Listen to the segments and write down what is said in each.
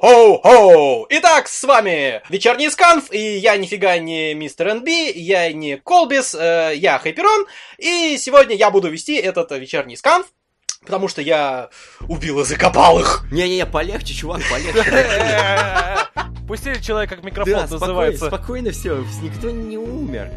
Хоу-хоу-хоу! Итак, с вами Вечерний Сканф, и я нифига не мистер НБ, я не Колбис, э, я Хайперон, и сегодня я буду вести этот Вечерний Сканф, потому что я убил и закопал их. Не-не-не, полегче, чувак, полегче. Пустили человека к микрофону Да, называется. спокойно, спокойно все, никто не умер.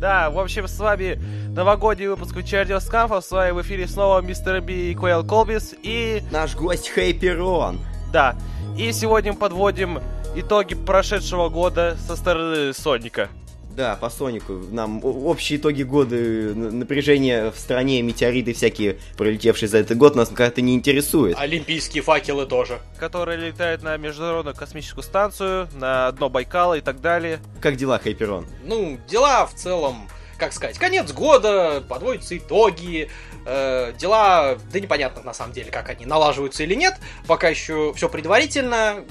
Да, в общем, с вами новогодний выпуск вечернего Сканфа. С вами в эфире снова мистер Би и Куэлл Колбис. И Наш гость Хайперон. Да, и сегодня мы подводим итоги прошедшего года со стороны Соника. Да, по Сонику. Нам общие итоги года, напряжение в стране, метеориты всякие, пролетевшие за этот год, нас как-то не интересует. олимпийские факелы тоже. который летает на Международную космическую станцию, на дно Байкала и так далее. Как дела, Хайперон? Ну, дела в целом, как сказать, конец года, подводятся итоги, э, дела, да непонятно на самом деле, как они налаживаются или нет, пока еще все предварительно,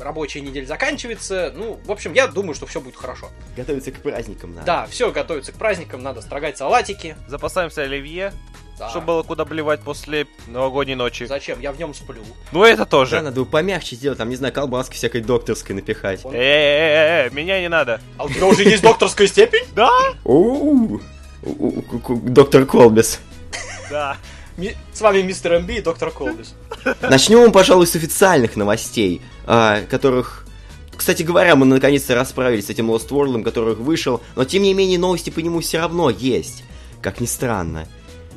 рабочая неделя заканчивается, ну, в общем, я думаю, что все будет хорошо. Готовиться к праздникам надо. Да, все готовится к праздникам, надо строгать салатики. Запасаемся оливье, Да. чтобы было куда блевать после новогодней ночи. Зачем? Я в нем сплю. Ну это Да, тоже. надо помягче сделать, там, не знаю, колбаски всякой докторской напихать. Он- Э-э-э, меня не надо. А у тебя уже есть докторская степень? Да? Доктор Колбес. Да. С вами мистер МБ и доктор Колбис. Начнем, пожалуй, с официальных новостей, а, которых... Кстати говоря, мы наконец-то расправились с этим Lost World, который вышел, но тем не менее новости по нему все равно есть. Как ни странно.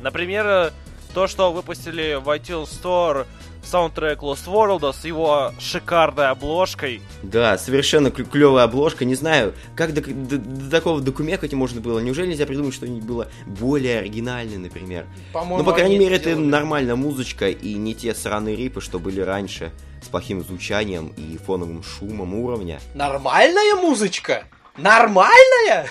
Например, э, то, что выпустили в iTunes Store саундтрек Lost World с его шикарной обложкой. Да, совершенно клевая обложка. Не знаю, как до, до- до такого докумекать можно было. Неужели нельзя придумать что-нибудь было более оригинальное, например? По-моему, Ну, по крайней мере, это сделали. нормальная музычка и не те сраные рипы, что были раньше, с плохим звучанием и фоновым шумом уровня. Нормальная музычка? Нормальная?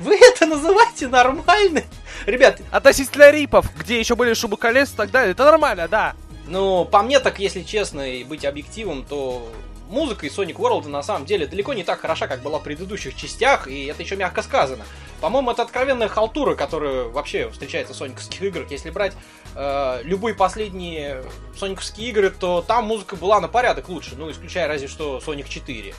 Вы это называете нормальной? Ребят, Относительно рипов, где еще были шубы колес и так далее, это нормально, да. ну, по мне так, если честно и быть объективом, то музыка из Sonic World на самом деле далеко не так хороша, как была в предыдущих частях, и это еще мягко сказано. По-моему, это откровенная халтура, которая вообще встречается в сониковских играх. Если брать э, любые последние сониковские игры, то там музыка была на порядок лучше, ну, исключая разве что Sonic 4.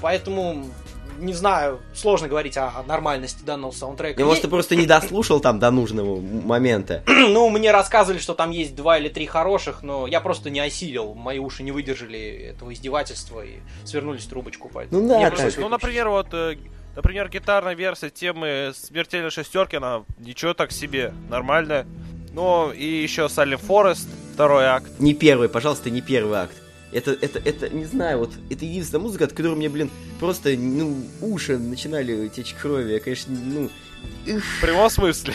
Поэтому, не знаю, сложно говорить о, о нормальности данного саундтрека. Я, может, Е- ты просто не дослушал там до нужного момента. Ну, мне рассказывали, что там есть два или три хороших, но я просто не осилил. Мои уши не выдержали этого издевательства и свернулись в трубочку. Поэтому Ну да, мне так. пришлось Ну, например, вот, э, например, гитарная версия темы смертельной шестерки, она ничего так себе, нормальная. Ну, и еще Silent Forest, второй акт. Не первый, пожалуйста, не первый акт. Это, это, это, не знаю, вот, это единственная музыка, от которой мне, блин, просто, ну, уши начинали течь крови. Я, конечно, ну, В прямом смысле.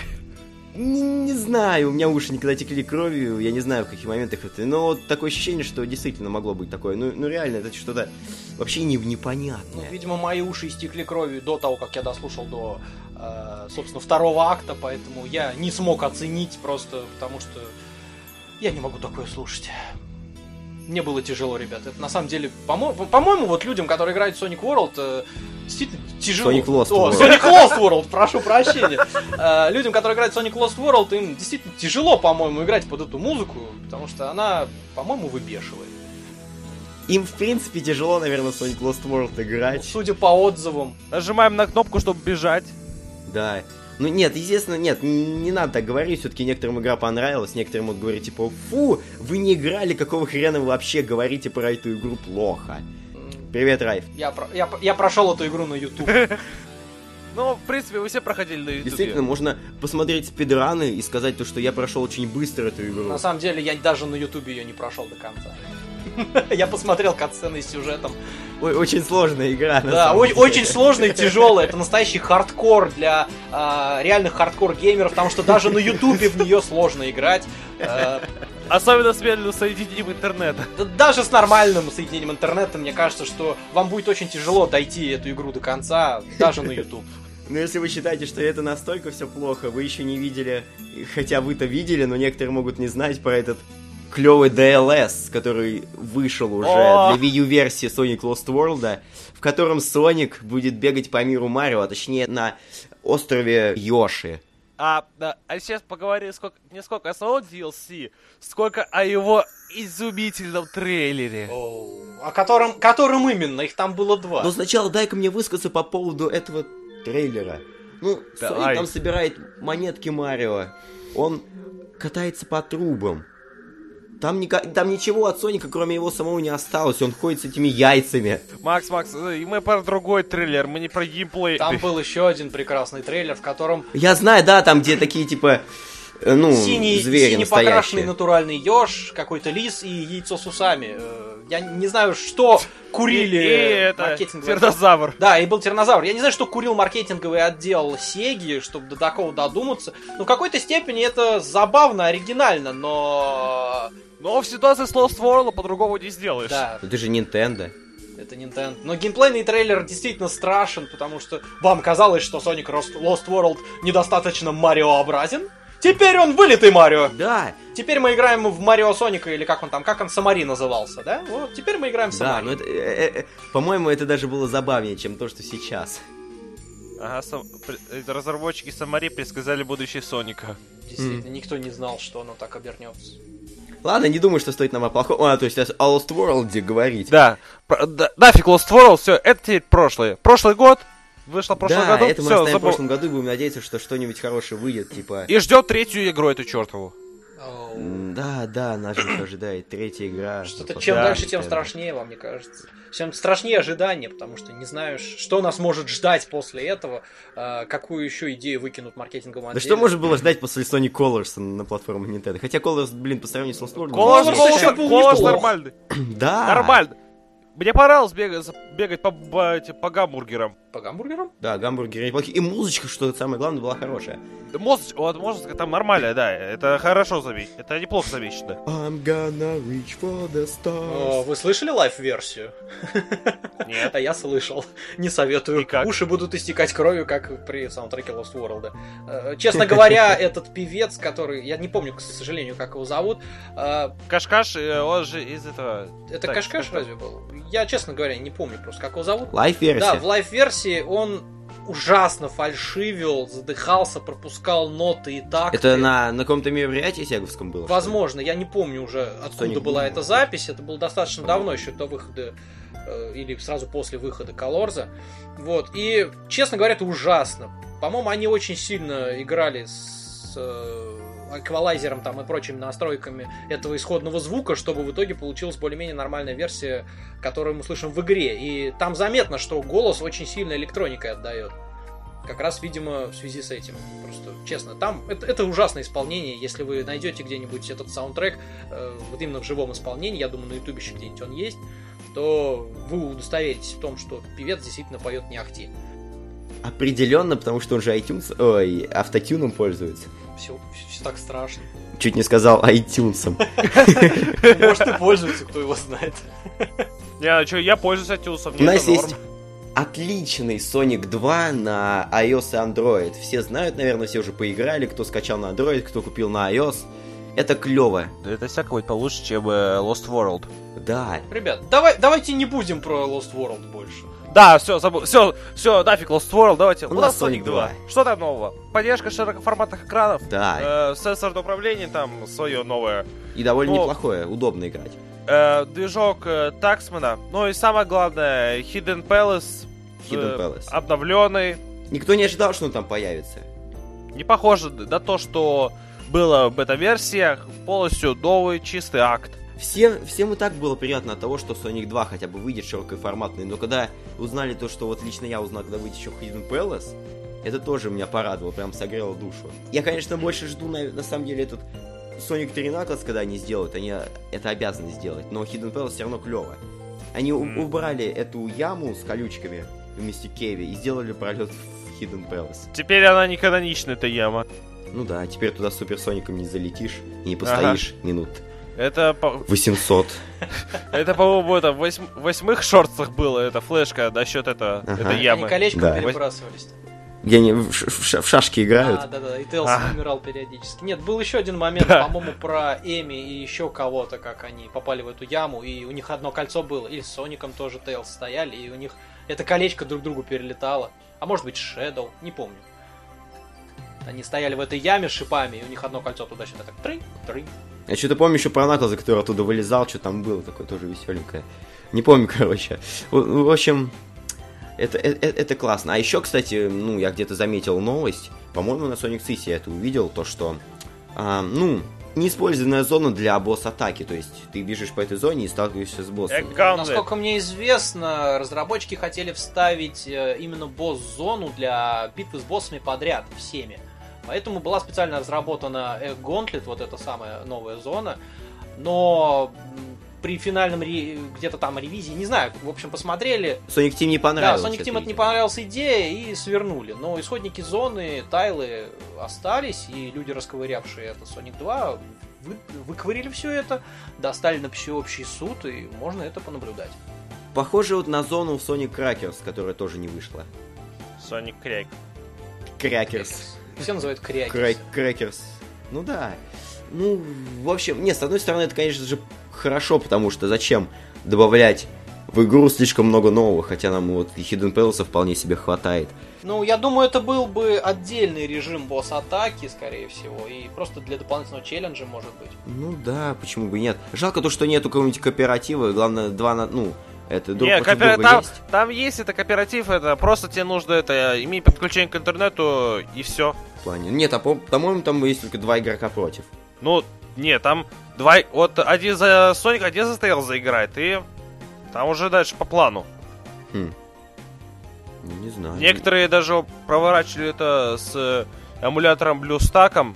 не, не знаю, у меня уши никогда текли кровью, я не знаю, в каких моментах это, но вот такое ощущение, что действительно могло быть такое. Ну, ну реально, это что-то вообще не, Ну, непонятное. видимо, мои уши истекли кровью до того, как я дослушал до, э, собственно, второго акта, поэтому я не смог оценить просто, потому что я не могу такое слушать. Мне было тяжело, ребят. Это на самом деле, по-моему, по-моему, вот людям, которые играют в Sonic World, э, действительно тяжело. Sonic Lost О, World. Sonic Lost World, прошу прощения. Э, людям, которые играют в Sonic Lost World, им действительно тяжело, по-моему, играть под эту музыку, потому что она, по-моему, выбешивает. Им, в принципе, тяжело, наверное, в Sonic Lost World Ну, играть. судя по отзывам, Нажимаем на кнопку, чтобы бежать. Да. Ну нет, естественно, нет, не надо так говорить, все-таки некоторым игра понравилась, некоторым могут говорить, типа, фу, вы не играли, какого хрена вы вообще говорите про эту игру плохо. Привет, Райф. я, про- я, я прошел эту игру на YouTube. Ну, в принципе, вы все проходили на YouTube. Действительно, можно посмотреть спидраны и сказать то, что я прошел очень быстро эту игру. На самом деле, я даже на Ютубе ее не прошел до конца. Я посмотрел катсцены с сюжетом. Ой, очень сложная игра, Да, о- очень сложно и тяжело. Это настоящий хардкор для а, реальных хардкор-геймеров, потому что даже на Ютубе в нее сложно играть. Э, Особенно с медленным соединением интернета. да даже с нормальным соединением интернета, мне кажется, что вам будет очень тяжело дойти эту игру до конца, даже на YouTube. Но если вы считаете, что это настолько все плохо, вы еще не видели, хотя вы-то видели, но некоторые могут не знать про этот клевый DLS, который вышел уже О! для Wii U версии Sonic Lost World, в котором Соник будет бегать по миру Марио, а точнее на острове Йоши. А, да, а сейчас поговорим сколько, не сколько о самом DLC, сколько о его изумительном трейлере. О, о котором, которым именно? Их там было два. Но сначала дай-ка мне высказаться по поводу этого трейлера. Ну, Давай. Соник там собирает монетки Марио. Он катается по трубам. Там, ника- там ничего от Соника, кроме его самого, не осталось. Он ходит с этими яйцами. Макс, Макс, э, и мы про другой трейлер, мы не про геймплей. Там был еще один прекрасный трейлер, в котором Я знаю, да, там где такие типа, ну, синий, звери синий покрашенный настоящие. натуральный еж, какой-то лис и яйцо с усами. Э, Я не знаю, что курили И, и это, маркетинговые- тирнозавр. Да, и был тиранозавр. Я не знаю, что курил маркетинговый отдел Сеги, чтобы до такого додуматься. Но в какой-то степени это забавно, оригинально, но... Но в ситуации с Lost World по-другому не сделаешь. Да, Это же Nintendo. это Nintendo. Но геймплейный трейлер действительно страшен, потому что вам казалось, что Sonic Lost Lost World недостаточно Мариообразен. Теперь он вылитый Марио. Да, Теперь мы играем в Марио Соника, или как он там, как он Самари назывался, да? Вот, теперь мы играем в да, Самари. но это, э, э, э, по-моему, это даже было забавнее, чем то, что сейчас. Ага, сам- разработчики Самари предсказали будущее Соника. Действительно, никто не знал, что оно так обернется. Ладно, не думаю, что стоит нам о плохом... А, то есть о Lost World говорить. Да, про- да, нафиг Lost World, все, это теперь прошлое. Прошлый год, вышло в прошлом да, году, это мы все, оставим в прошлом году и будем надеяться, что что-нибудь хорошее выйдет, типа... И ждет третью игру эту чертову. Да, да, нас же ожидает третья игра. Что-то Ну, чем Да, дальше, тем страшнее, вам не кажется. Чем страшнее ожидание, потому что не знаешь, что нас может ждать после этого, э, какую еще идею выкинут маркетинговым Да отделе. что можно было ждать после Sonic Colors на платформе Nintendo? Хотя Colors, блин, по сравнению с Lost World... Colors голос неплох. нормальный. Да. Нормально. Мне понравилось бегать, бегать по, по, по гамбургерам. По гамбургерам? Да, гамбургеры неплохие. И музычка, что самое главное, была хорошая. Да, Мозг, вот музыка там нормальная, да, это хорошо заметь, это неплохо замечено. I'm gonna reach for the О, stars. вы слышали live-версию? Нет. А я слышал. Не советую. И как? Уши будут истекать кровью, как при саундтреке Lost World. Э, Честно говоря, этот певец, который... Я не помню, к сожалению, как его зовут. э, Cash Cash, э, он же из этого... Это Cash Cash разве был? Я, честно говоря, не помню просто, как его зовут. Live-версия. Да, в live-версии он ужасно фальшивил, задыхался, пропускал ноты и так. Это на, на каком-то мероприятии Сеговском было? Возможно, я не помню уже, откуда Sonic была Boom. эта запись. Это было достаточно давно, еще до выхода, э, или сразу после выхода Колорза. Вот. И, честно говоря, это ужасно. По-моему, они очень сильно играли с э, эквалайзером там и прочими настройками этого исходного звука, чтобы в итоге получилась более-менее нормальная версия, которую мы слышим в игре. И там заметно, что голос очень сильно электроникой отдает. Как раз, видимо, в связи с этим. Просто, честно, там это, это ужасное исполнение. Если вы найдете где-нибудь этот саундтрек, э, вот именно в живом исполнении, я думаю, на ютубе еще где-нибудь он есть, то вы удостоверитесь в том, что певец действительно поет не ахти. Определенно, потому что он же iTunes, ой, автотюном пользуется. Все, все так страшно. Чуть не сказал iTunes. Может, и пользуется, кто его знает. Я, чё, я пользуюсь iTunes, У мне нас это норм. есть отличный Sonic 2 на iOS и Android. Все знают, наверное, все уже поиграли, кто скачал на Android, кто купил на iOS. Это клево. Да это всяко будет получше, чем э, Lost World. Да. Ребят, давай, давайте не будем про Lost World больше. Да, все, забыл. Все, все, нафиг Lost World, давайте. У нас Sonic 2. Что там нового? Поддержка широкоформатных экранов. Да. Э, сенсорное управление там свое новое. И довольно ну- неплохое, удобно играть. Э, движок э, Таксмана. Ну и самое главное, Hidden Palace. Hidden Palace. Обновленный. Никто не ожидал, что он там появится. Не похоже на то, что было в бета-версиях. Полностью новый чистый акт. Всем, всем и так было приятно от того, что Sonic 2 хотя бы выйдет широкоформатный, но когда узнали то, что вот лично я узнал, когда выйдет еще Hidden Palace, это тоже меня порадовало, прям согрело душу. Я, конечно, больше жду, на, на самом деле, этот Sonic 3 Knuckles, когда они сделают, они это обязаны сделать, но Hidden Palace все равно клево. Они Мгм. убрали эту яму с колючками вместе Кеви и сделали пролет в Hidden Palace. Теперь она не каноничная, эта яма. Ну да, теперь туда с суперсоником не залетишь и не постоишь минут Это, по- 800. это по-моему, это в восьм- восьмых шортсах было, эта флешка насчет этого, Они ямы. колечком Да. перебрасывались. Где они в, ш- шашки играют. А, да, да, и Тейлс А. умирал периодически. Нет, был еще один момент, Да. по-моему, про Эми и еще кого-то, как они попали в эту яму, и у них одно кольцо было, и с Соником тоже Тейлс стояли, и у них это колечко друг другу перелетало. А может быть, Шэдоу, не помню. Они стояли в этой яме с шипами, и у них одно кольцо туда-сюда так трынь, трынь. Я что-то помню еще про Наклза, который оттуда вылезал, что там было такое тоже веселенькое. Не помню, короче. В, в общем, это, это, это классно. А еще, кстати, ну, я где-то заметил новость. По-моему, на Sonic City я это увидел, то что, а, ну, неиспользованная зона для босс-атаки. То есть ты бежишь по этой зоне и сталкиваешься с боссом. Экономный. Насколько мне известно, разработчики хотели вставить э, именно босс-зону для битвы с боссами подряд, всеми. Поэтому была специально разработана Egg Gauntlet, вот эта самая новая зона. Но при финальном ре- где-то там ревизии, не знаю, в общем, посмотрели, Sonic Team не Да, понравилось. Sonic Team это не понравилась идея и свернули. Но исходники зоны, тайлы остались, и люди, расковырявшие это Sonic 2, вы, выковырили все это, достали на всеобщий суд, и можно это понаблюдать. Похоже вот на зону в Sonic Crackers, которая тоже не вышла. Sonic Crack. Crackers. Все называют. Край- Crackers. Ну да. Ну, в общем, нет, с одной стороны, это, конечно же, хорошо, потому что зачем добавлять в игру слишком много нового, хотя нам вот и Hidden Palace вполне себе хватает. Ну, я думаю, это был бы отдельный режим босс-атаки, скорее всего, и просто для дополнительного челленджа, может быть. Ну да, почему бы нет. Жалко то, что нету какого-нибудь кооператива, главное, два на... Ну, это друг Не, против коопера- друга там, есть. там есть это кооператив, это просто тебе нужно это иметь подключение к интернету и все. В плане. Нет, а по- по-моему, там есть только два игрока против. Ну, не, там два... Вот один за Sonic, один за Tails заиграет, и там уже дальше по плану. Хм. Ну, не знаю. Некоторые даже проворачивали это с э, эмулятором BlueStack.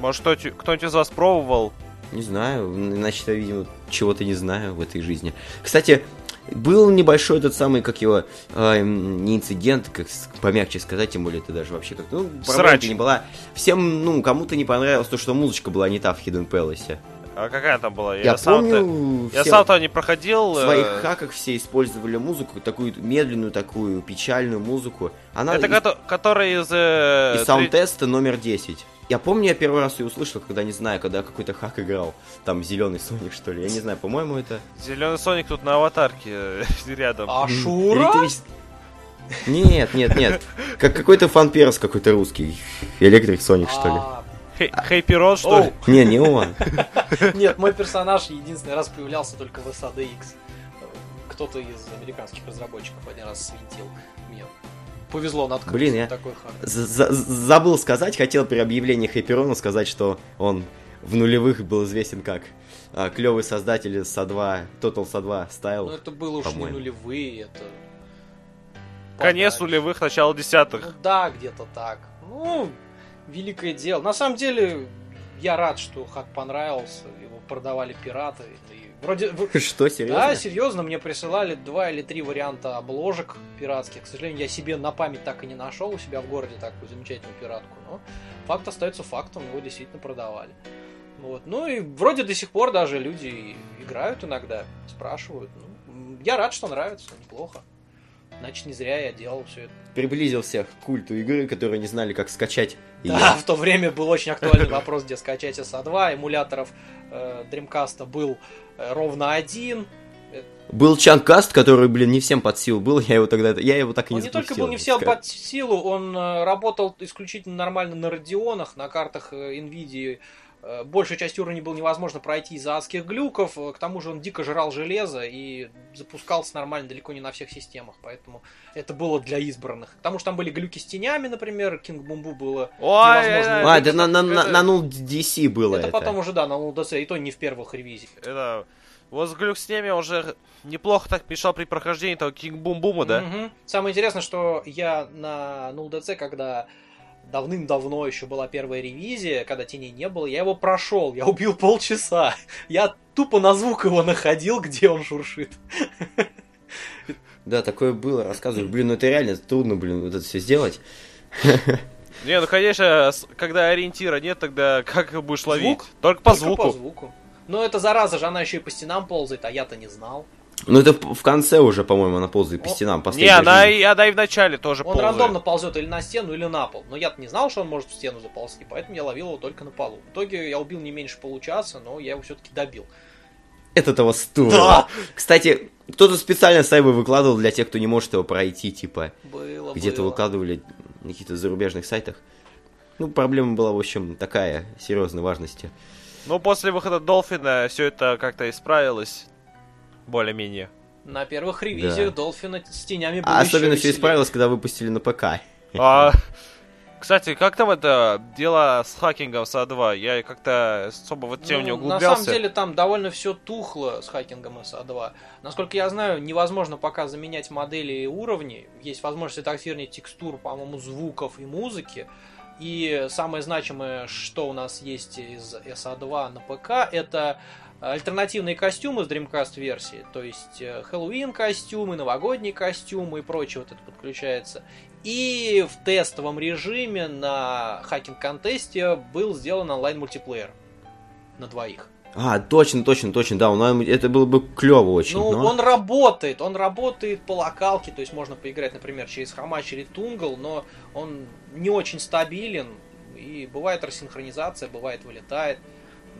Может, кто-нибудь из вас пробовал? Не знаю, значит, я, видимо, чего-то не знаю в этой жизни. Кстати, был небольшой этот самый, как его, э, не инцидент, как помягче сказать, тем более это даже вообще как ну, Срач. не была. Всем, ну, кому-то не понравилось то, что музычка была не та в Hidden Palace. А какая там была? Я, сам-то- помню, Я все сам-то не проходил. в своих э, хаках все использовали музыку, такую медленную, такую печальную музыку. Она Это из- кото- который из... э, из саунд-теста номер 10. Я помню, я первый раз ее услышал, когда, не знаю, когда какой-то хак играл. Там зеленый Соник, что ли. Я не знаю, по-моему, это... Зеленый Соник тут на аватарке э, рядом. А М, Шура? электричес- Нет, нет, нет. Как какой-то фан-перс какой-то русский. Электрик Соник, что ли. А, Хей- Хейпи что ли? Не, не он. Нет, мой персонаж единственный раз появлялся только в SADX. Кто-то из американских разработчиков один раз свинтил. Повезло наткнуться Блин, я- такой Забыл сказать, хотел при объявлении Хайперона сказать, что он в нулевых был известен как а, клевый создатель СА-2, Total СА-2 Ну, Style. это было уж не нулевые, это... Конец подальше. нулевых, начало десятых. Ну да, где-то так. Ну, великое дело. На самом деле, я рад, что хак понравился. Его продавали пираты. И вроде... Что, Да, серьезно? серьезно, мне присылали два или три варианта обложек пиратских. К сожалению, я себе на память так и не нашел у себя в городе такую замечательную пиратку. Но факт остается фактом, его действительно продавали. Вот. Ну и вроде до сих пор даже люди играют иногда, спрашивают. Ну, я рад, что нравится, неплохо. Значит, не зря я делал все это. Приблизил всех к культу игры, которые не знали, как скачать. Да, я- в то время был очень актуальный вопрос, где скачать SA2. Эмуляторов э, Dreamcast был э, ровно один. Был Чанкаст, который, блин, не всем под силу был, я его тогда, я его так и Он не не только был не всем под силу, он э, работал исключительно нормально на радионах, на картах э, NVIDIA. Э, Большую часть уровней было невозможно пройти из-за адских глюков, э, к тому же он дико жрал железо и запускался нормально далеко не на всех системах, поэтому это было для избранных. К тому же там были глюки с тенями, например, King Bumbu было Ой, невозможно. А, это на, на, на, это- на null DC было это, это. потом уже, да, на LDC, и то не в первых ревизиях. это... Вот с глюк с ними уже неплохо так мешал при прохождении того Кинг Бум Бума, да? Мгм. Самое интересное, что я на 0DC, когда давным-давно еще была первая ревизия, когда теней не было, я его прошел, я убил полчаса. Я тупо на звук его находил, где он шуршит. Да, такое было, рассказываю. Блин, ну это реально трудно, блин, вот это все сделать. Не, ну конечно, когда ориентира нет, тогда как его будешь ловить? Звук? Только по Только звуку. по звуку. Но эта зараза же, она еще и по стенам ползает, а я-то не знал. Ну это в конце уже, по-моему, она ползает по стенам. Не, последняя она и, она и в начале тоже Он ползает. рандомно ползет или на стену, или на пол. Но я-то не знал, что он может в стену заползти, поэтому я ловил его только на полу. В итоге я убил не меньше получаса, но я его все-таки добил. Это того стоило. Да. Кстати, кто-то специально сайбы выкладывал для тех, кто не может его пройти, типа, Было, где-то было. выкладывали на каких-то зарубежных сайтах. Ну, проблема была, в общем, такая, серьезной важности. Ну, после выхода Долфина все это как-то исправилось. Более-менее. На первых ревизиях Да. Долфина с тенями было А особенно все исправилось, когда выпустили на ПК. А, кстати, как там это дело с хакингом с А2? Я как-то особо в эту тему не Ну, На углублялся. самом деле там довольно все тухло с хакингом SA2. Насколько я знаю, невозможно пока заменять модели и уровни. Есть возможность редактирования текстур, по-моему, звуков и музыки. И самое значимое, что у нас есть из SA2 на ПК, это альтернативные костюмы с Dreamcast версии, то есть э, Хэллоуин костюмы, новогодние костюмы и прочее вот это подключается. И в тестовом режиме на хакинг-контесте был сделан онлайн-мультиплеер на двоих. А, точно, точно, точно, да, он- это было бы клево очень. Ну, но- он работает, он работает по локалке, то есть можно поиграть, например, через Хамач или Тунгл, но он не очень стабилен, и бывает рассинхронизация, бывает вылетает.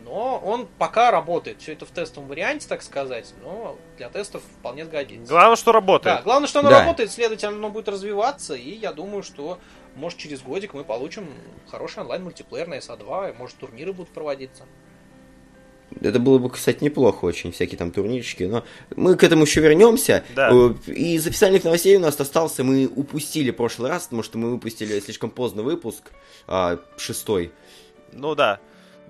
Но он пока работает. Все это в тестовом варианте, так сказать, но для тестов вполне сгодится. Главное, что работает. Да, главное, что оно Да. работает, следовательно, оно будет развиваться, и я думаю, что, может, через годик мы получим хороший онлайн-мультиплеер на SA2, и, может, турниры будут проводиться. Это было бы, кстати, неплохо очень, всякие там турнирчики, но мы к этому еще вернемся. Да. Э, Из официальных новостей у нас остался, мы упустили прошлый раз, потому что мы выпустили слишком поздно выпуск, а, шестой. Ну да.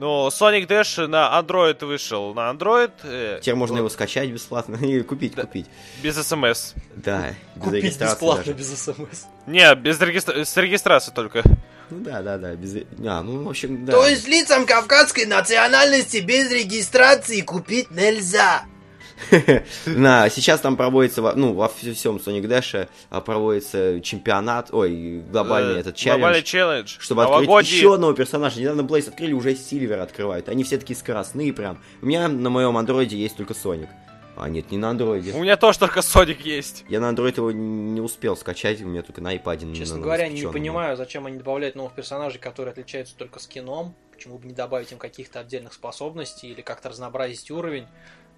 Ну, Sonic Dash на Android вышел. На Android э, Теперь можно его скачать бесплатно и купить, Да. купить. без смс. Да, без Купить регистрации бесплатно, даже. без смс. Не, без регистра- с регистрацией только. Ну да, да, да, без... А, ну, в общем, да. То есть лицам кавказской национальности без регистрации купить нельзя. На, сейчас там проводится, во- ну, во всем Sonic Dash а, проводится чемпионат, ой, глобальный Э, этот Глобальный челлендж. челлендж. Чтобы открыть еще одного персонажа. Недавно Blaze открыли, уже Сильвер открывают. Они все такие скоростные прям. У меня на моем андроиде есть только Соник. А, нет, не на андроиде. У меня тоже только Sonic есть. Я на андроид его не успел скачать, у меня только на iPad. Честно на- говоря, не понимаю, зачем они добавляют новых персонажей, которые отличаются только скином. Почему бы не добавить им каких-то отдельных способностей или как-то разнообразить уровень.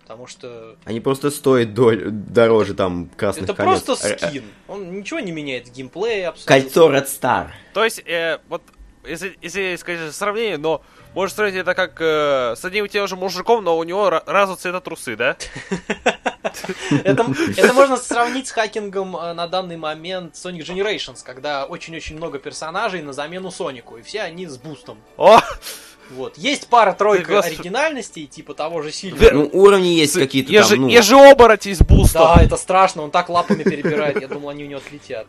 Потому что Они просто стоят доль- дороже там красных это колец. просто Э, скин. Он ничего не меняет в геймплее абсолютно. Кольцо Red Star. То есть, э, вот, если, если сказать сравнение, но можно сравнить это как э, с одним и тем же мужиком, но у него ра- разного цвета трусы, да? Это, это можно сравнить с хакингом э, на данный момент Sonic Generations, когда очень-очень много персонажей на замену Сонику, и все они с бустом. О! Вот. Есть пара-тройка господи. оригинальностей, типа того же Сильвера. Ну, уровни есть какие-то там, ну... ежеоборотень с бустом. Да, это страшно, он так лапами перебирает, я думал, они у него отлетят.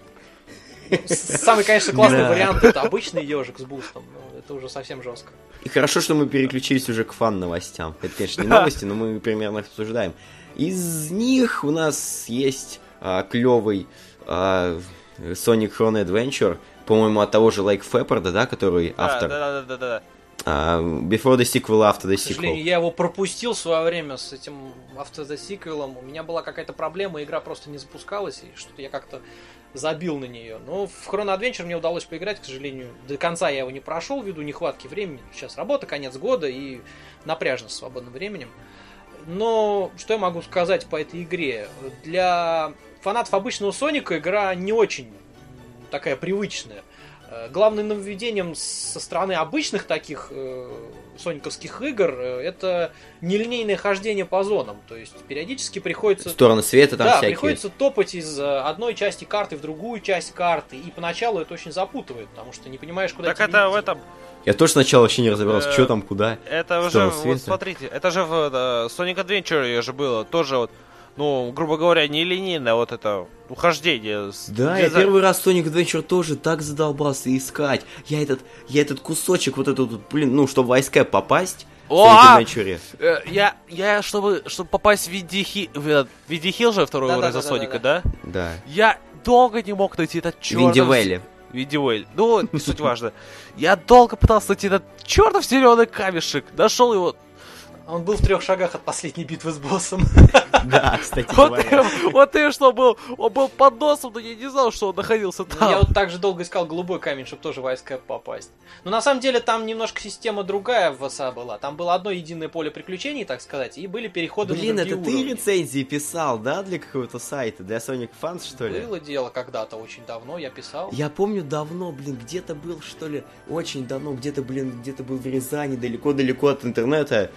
Самый, конечно, классный Да. вариант это обычный ежик с бустом. но Это уже совсем жестко. И хорошо, что мы переключились уже к фан-новостям. Это, конечно, не новости, но мы примерно их обсуждаем. Из них у нас есть а, клевый а, Sonic Chrono Adventure, по-моему, от того же Лайк Феппарда, да, который Да, автор. Да, да, да, да, да. А, Before the Sequel, After the К сожалению, Sequel. я его пропустил в свое время с этим After the Sequel. У меня была какая-то проблема, игра просто не запускалась, и что-то я как-то забил на нее. Но в Chrono Adventure мне удалось поиграть, к сожалению. До конца я его не прошел ввиду нехватки времени. Сейчас работа, конец года и напряжно с свободным временем. Но что я могу сказать по этой игре? Для фанатов обычного Соника игра не очень такая привычная. Э, Главным нововведением со стороны обычных таких э, сониковских игр э, это нелинейное хождение по зонам. То есть периодически приходится... Стороны света там да, всякие. приходится топать из э, одной части карты в другую часть карты. И поначалу это очень запутывает, потому что не понимаешь, куда Так тебе это в идти. этом, Я тоже сначала вообще не разобрался, Э, что там, куда. это уже, вот смотрите, это же в Sonic Adventure же было, тоже вот, ну, грубо говоря, нелинейное вот это ухождение. с Да, я дизайн- первый раз Sonic Adventure тоже так задолбался искать. Я этот, я этот кусочек, вот этот, вот, блин, ну, чтобы в Ice попасть, в О, а! Э, Я, я, чтобы, чтобы попасть в Видихи, в Видихил же второй уровень за Да-да-да-да-да. Соника, да? Да. Я долго не мог найти этот чертов... Винди Вэлли. Видивель. Ну, не суть важно. Я долго пытался найти этот чертов зеленый камешек. Нашел его. Он был в трех шагах от последней битвы с боссом. Да, кстати Вот, говоря. ты- вот ты что был, он был под носом, но я не знал, что он находился Ну, Я там. вот так же долго искал голубой камень, чтобы тоже в Ice попасть. Но на самом деле там немножко система другая в ВСА была. Там было одно единое поле приключений, так сказать, и были переходы Блин, на это ты уровни. рецензии писал, да, для какого-то сайта? Для Sonic Fans, что ли? Было дело когда-то, очень давно, я писал. Я помню давно, блин, где-то был, что ли, очень давно, где-то, блин, где-то был в Рязани, далеко-далеко от интернета.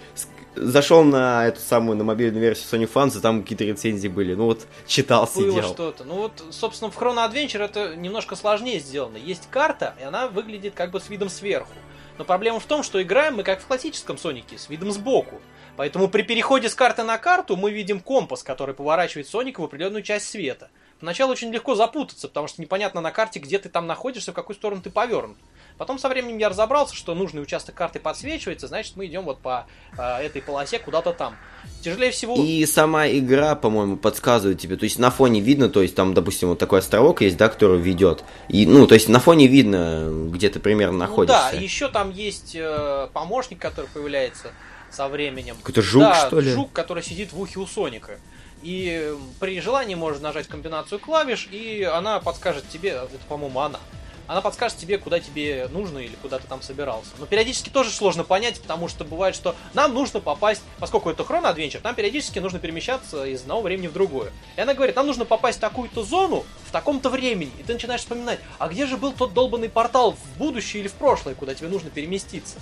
Зашел на эту самую, на мобильную версию Sony Fans, и там какие-то рецензии были. Ну вот, читал, Было сидел. что-то. Ну вот, собственно, в Chrono Adventure это немножко сложнее сделано. Есть карта, и она выглядит как бы с видом сверху. Но проблема в том, что играем мы как в классическом Сонике, с видом сбоку. Поэтому при переходе с карты на карту мы видим компас, который поворачивает Соника в определенную часть света. Поначалу очень легко запутаться, потому что непонятно на карте, где ты там находишься, в какую сторону ты повернут. Потом со временем я разобрался, что нужный участок карты подсвечивается, значит мы идем вот по э, этой полосе куда-то там. Тяжелее всего... И сама игра, по-моему, подсказывает тебе. То есть на фоне видно, то есть там, допустим, вот такой островок есть, да, который ведет. И, ну, то есть на фоне видно, где ты примерно Ну да, находишься. еще там есть э, помощник, который появляется со временем. Какой-то жук, да, что ли? жук, который сидит в ухе у Соника. И при желании можно нажать комбинацию клавиш, и она подскажет тебе, это, по-моему, она. Она подскажет тебе, куда тебе нужно или куда ты там собирался. Но периодически тоже сложно понять, потому что бывает, что нам нужно попасть, поскольку это хрон адвенчер, нам периодически нужно перемещаться из одного времени в другое. И она говорит, нам нужно попасть в такую-то зону в таком-то времени. И ты начинаешь вспоминать, а где же был тот долбанный портал в будущее или в прошлое, куда тебе нужно переместиться.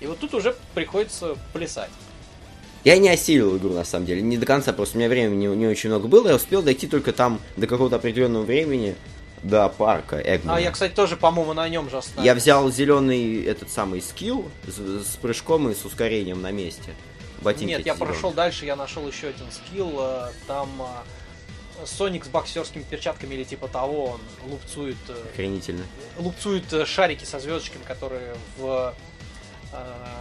И вот тут уже приходится плясать. Я не осилил игру, на самом деле, не до конца, просто у меня времени не, не очень много было, я успел дойти только там до какого-то определенного времени, до парка Эгмана. А я, кстати, тоже, по-моему, на нем же остановился. Я взял зеленый этот самый скилл с, с прыжком и с ускорением на месте. Ботинки Нет, я прошел дальше, я нашел еще один скилл. э, Там э, Соник с боксерскими перчатками или типа того, он лупцует, э, Охренительно. лупцует э, шарики со звездочками, которые в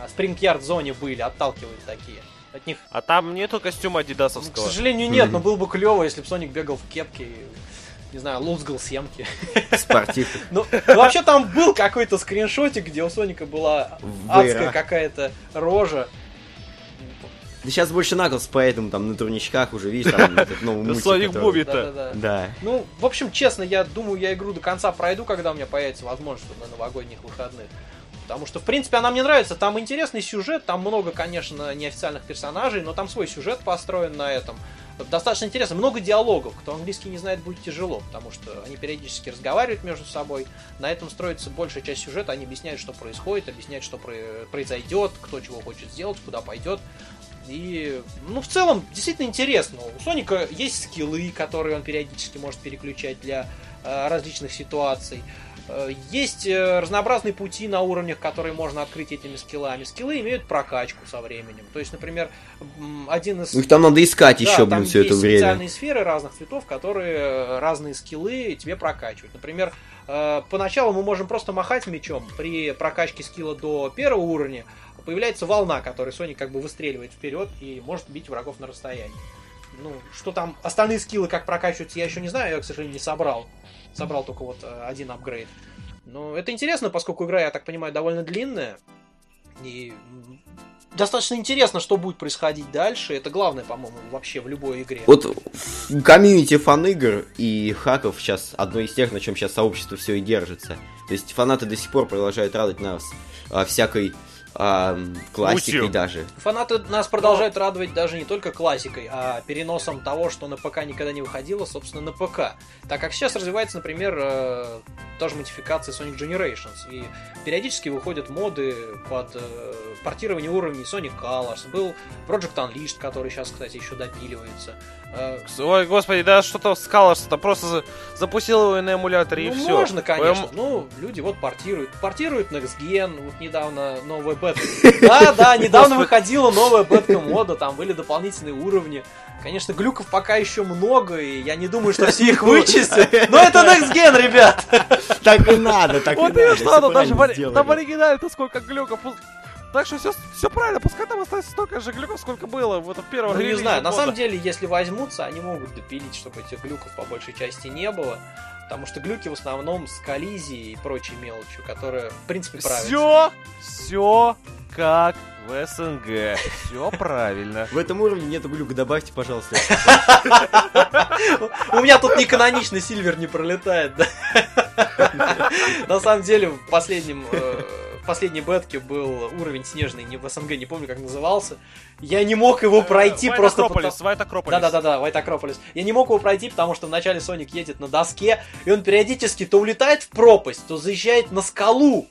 Спринг-Ярд зоне были, отталкивает такие. От них, А там нету костюма ну, к адидасовского. сожалению, нет, Мгм. но было бы клево, если бы Соник бегал в кепке и, не знаю, лузгал семки. Спортивных. Ну, ну, вообще там был какой-то скриншотик, где у Соника была адская какая-то рожа. Да сейчас больше Наклс, поэтому там на турничках уже, видишь, там этот новый мультик. Соник Буби-то. Да. Ну, в общем, честно, я думаю, я игру до конца пройду, когда у меня появится возможность на новогодних выходных. Потому что, в принципе, она мне нравится. Там интересный сюжет, там много, конечно, неофициальных персонажей, но там свой сюжет построен на этом. Достаточно интересно. Много диалогов. Кто английский не знает, будет тяжело, потому что они периодически разговаривают между собой. На этом строится большая часть сюжета. Они объясняют, что происходит, объясняют, что про- произойдет, кто чего хочет сделать, куда пойдет. И, ну, в целом, действительно интересно. У Соника есть скиллы, которые он периодически может переключать для э, различных ситуаций. Есть э, разнообразные пути на уровнях, которые можно открыть этими скиллами. Скиллы имеют прокачку со временем. То есть, например, один из... Ну их там надо искать Да, еще, там блин, все есть это время. специальные сферы разных цветов, которые э, разные скиллы тебе прокачивают. Например, э, поначалу мы можем просто махать мечом. При прокачке скилла до первого уровня появляется волна, которая Соник как бы выстреливает вперед и может бить врагов на расстоянии. Ну, что там, остальные скиллы как прокачиваются, я еще не знаю, я, к сожалению, не собрал. Собрал только вот э, один апгрейд. Но это интересно, поскольку игра, я так понимаю, довольно длинная. И достаточно интересно, что будет происходить дальше. Это главное, по-моему, вообще в любой игре. Вот комьюнити фан-игр и хаков сейчас одно из тех, на чем сейчас сообщество все и держится. То есть фанаты до сих пор продолжают радовать нас а, всякой а, классикой Мусью. даже. Фанаты нас продолжают радовать даже не только классикой, а переносом того, что на ПК никогда не выходило, собственно, на ПК. Так как сейчас развивается, например, э, тоже модификация Sonic Generations. И периодически выходят моды под э, портирование уровней Sonic Colors. Был Project Unleashed, который сейчас, кстати, еще допиливается. Э, Ой, господи, да что-то с Colors-то просто за- запустил его на эмуляторе и ну, все. можно, конечно. Ну, люди вот портируют. Портируют Next Gen, вот недавно новая бета. Да, да, недавно выходила новая бетка мода, там были дополнительные уровни. Конечно, глюков пока еще много, и я не думаю, что все их вычистят. Но это Next Gen, ребят! Так и надо, так Вот и надо. и что, ну даже там в оригинале-то сколько глюков. Так что все, все правильно, пускай там остается столько же глюков, сколько было в этом первом Ну, не знаю, на года. самом деле, если возьмутся, они могут допилить, чтобы этих глюков по большей части не было. Потому что глюки в основном с коллизией и прочей мелочью, которая, в принципе, правильно. Все, все как в СНГ. Все правильно. В этом уровне нету глюка, добавьте, пожалуйста. У меня тут не каноничный Сильвер не пролетает, да? На самом деле, в последнем э, в последней бетке был уровень снежный, не в СНГ, не помню, как назывался. Я не мог его пройти White просто потому... White Acropolis. Да-да-да, White Acropolis. Я не мог его пройти, потому что вначале Соник едет на доске, и он периодически то улетает в пропасть, то заезжает на скалу.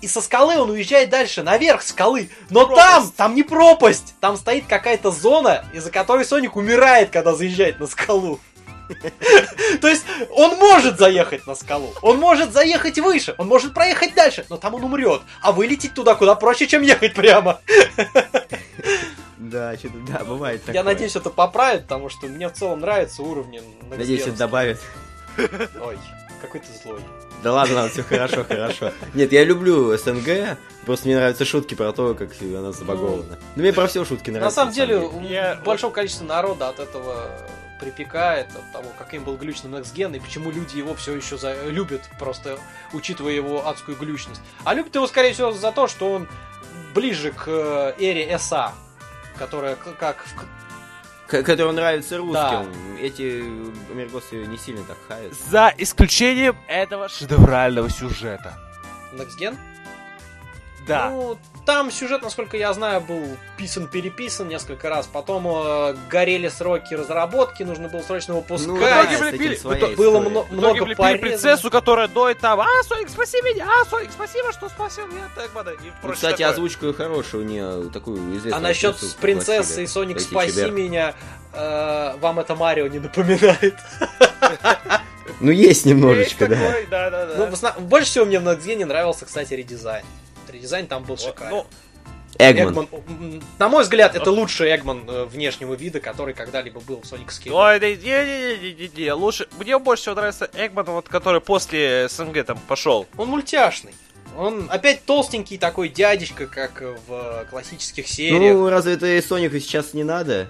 И со скалы он уезжает дальше, наверх скалы. Но Пропасть. там, там не пропасть, там стоит какая-то зона, из-за которой Соник умирает, когда заезжает на скалу. То есть он может заехать на скалу, он может заехать выше, он может проехать дальше, но там он умрет. А вылететь туда куда проще, чем ехать прямо. Да, что-то, да, бывает такое. Я надеюсь, это поправит, потому что мне в целом нравятся уровни. Надеюсь, это добавит. Ой, какой ты злой. Да ладно, ладно, все хорошо, хорошо. Нет, я люблю СНГ, просто мне нравятся шутки про то, как она забагована. Ну, мне про все шутки нравятся. На самом деле, у большого количества народа от этого припекает, от того, каким был глючный Next Gen, и почему люди его все еще за- любят, просто учитывая его адскую глючность. А любят его, скорее всего, за то, что он ближе к э, эре SA, которая как в К- Который нравится русским. Да. Эти америкосы не сильно так хаят. За исключением этого шедеврального сюжета. Next Gen. Да. Ну, там сюжет, насколько я знаю, был писан-переписан несколько раз. Потом э, горели сроки разработки, нужно было срочно Ну, выпускать. да, итоге с этим влепили- в итоге было мно- В итоге много влепили принцессу, которая доит там, а, Соник, спаси меня, а, Соник, спасибо, что спасил меня, Тегмана. И Ну, кстати, такое. озвучка хорошая у нее, такую известную. А насчет актрису с принцессой пригласили. и Соник спаси Чебер. меня, э, вам это Марио не напоминает. Ну, есть немножечко, Есть да. такой, да, да, да. Ну, в основ- больше всего мне в Next Gen нравился, кстати, редизайн. Редизайн там был Вот, шикарный. ну, Эгман. Эгман, на мой взгляд, это лучший Эгман э, внешнего вида, который когда-либо был в Sonic Skill. Ой, да, не, не, не, не, не, лучше. Мне больше всего нравится Эгман, вот, который после СНГ там пошел. Он мультяшный. Он опять толстенький такой дядечка, как в классических сериях. Ну, разве это и Сонику сейчас не надо?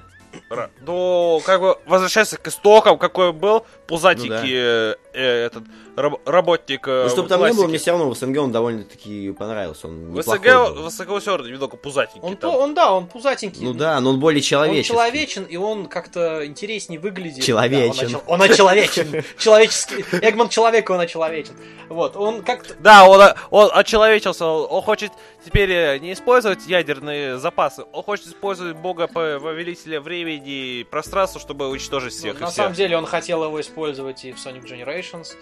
Ну, как бы возвращаясь к истокам, какой он был, пузатенький Ну да. Э, этот раб- работник. э, Ну, чтобы там не было, мне все равно в СНГ он довольно-таки понравился. Он В СНГ, был. в СНГ все равно немного пузатенький. Он, там. он, да, он пузатенький. Ну да, но он более Он человеческий. человечен, и он как-то интереснее выглядит. Человечен. Да, он, очел- он очеловечен. Человеческий. Эгман человек, он очеловечен. Вот, он как-то... Да, он, он очеловечился, он, он хочет теперь э, не использовать ядерные запасы, он хочет использовать бога повелителя времени и пространства, чтобы уничтожить ну, всех и на всех. самом деле он хотел его использовать и в Sonic Generations.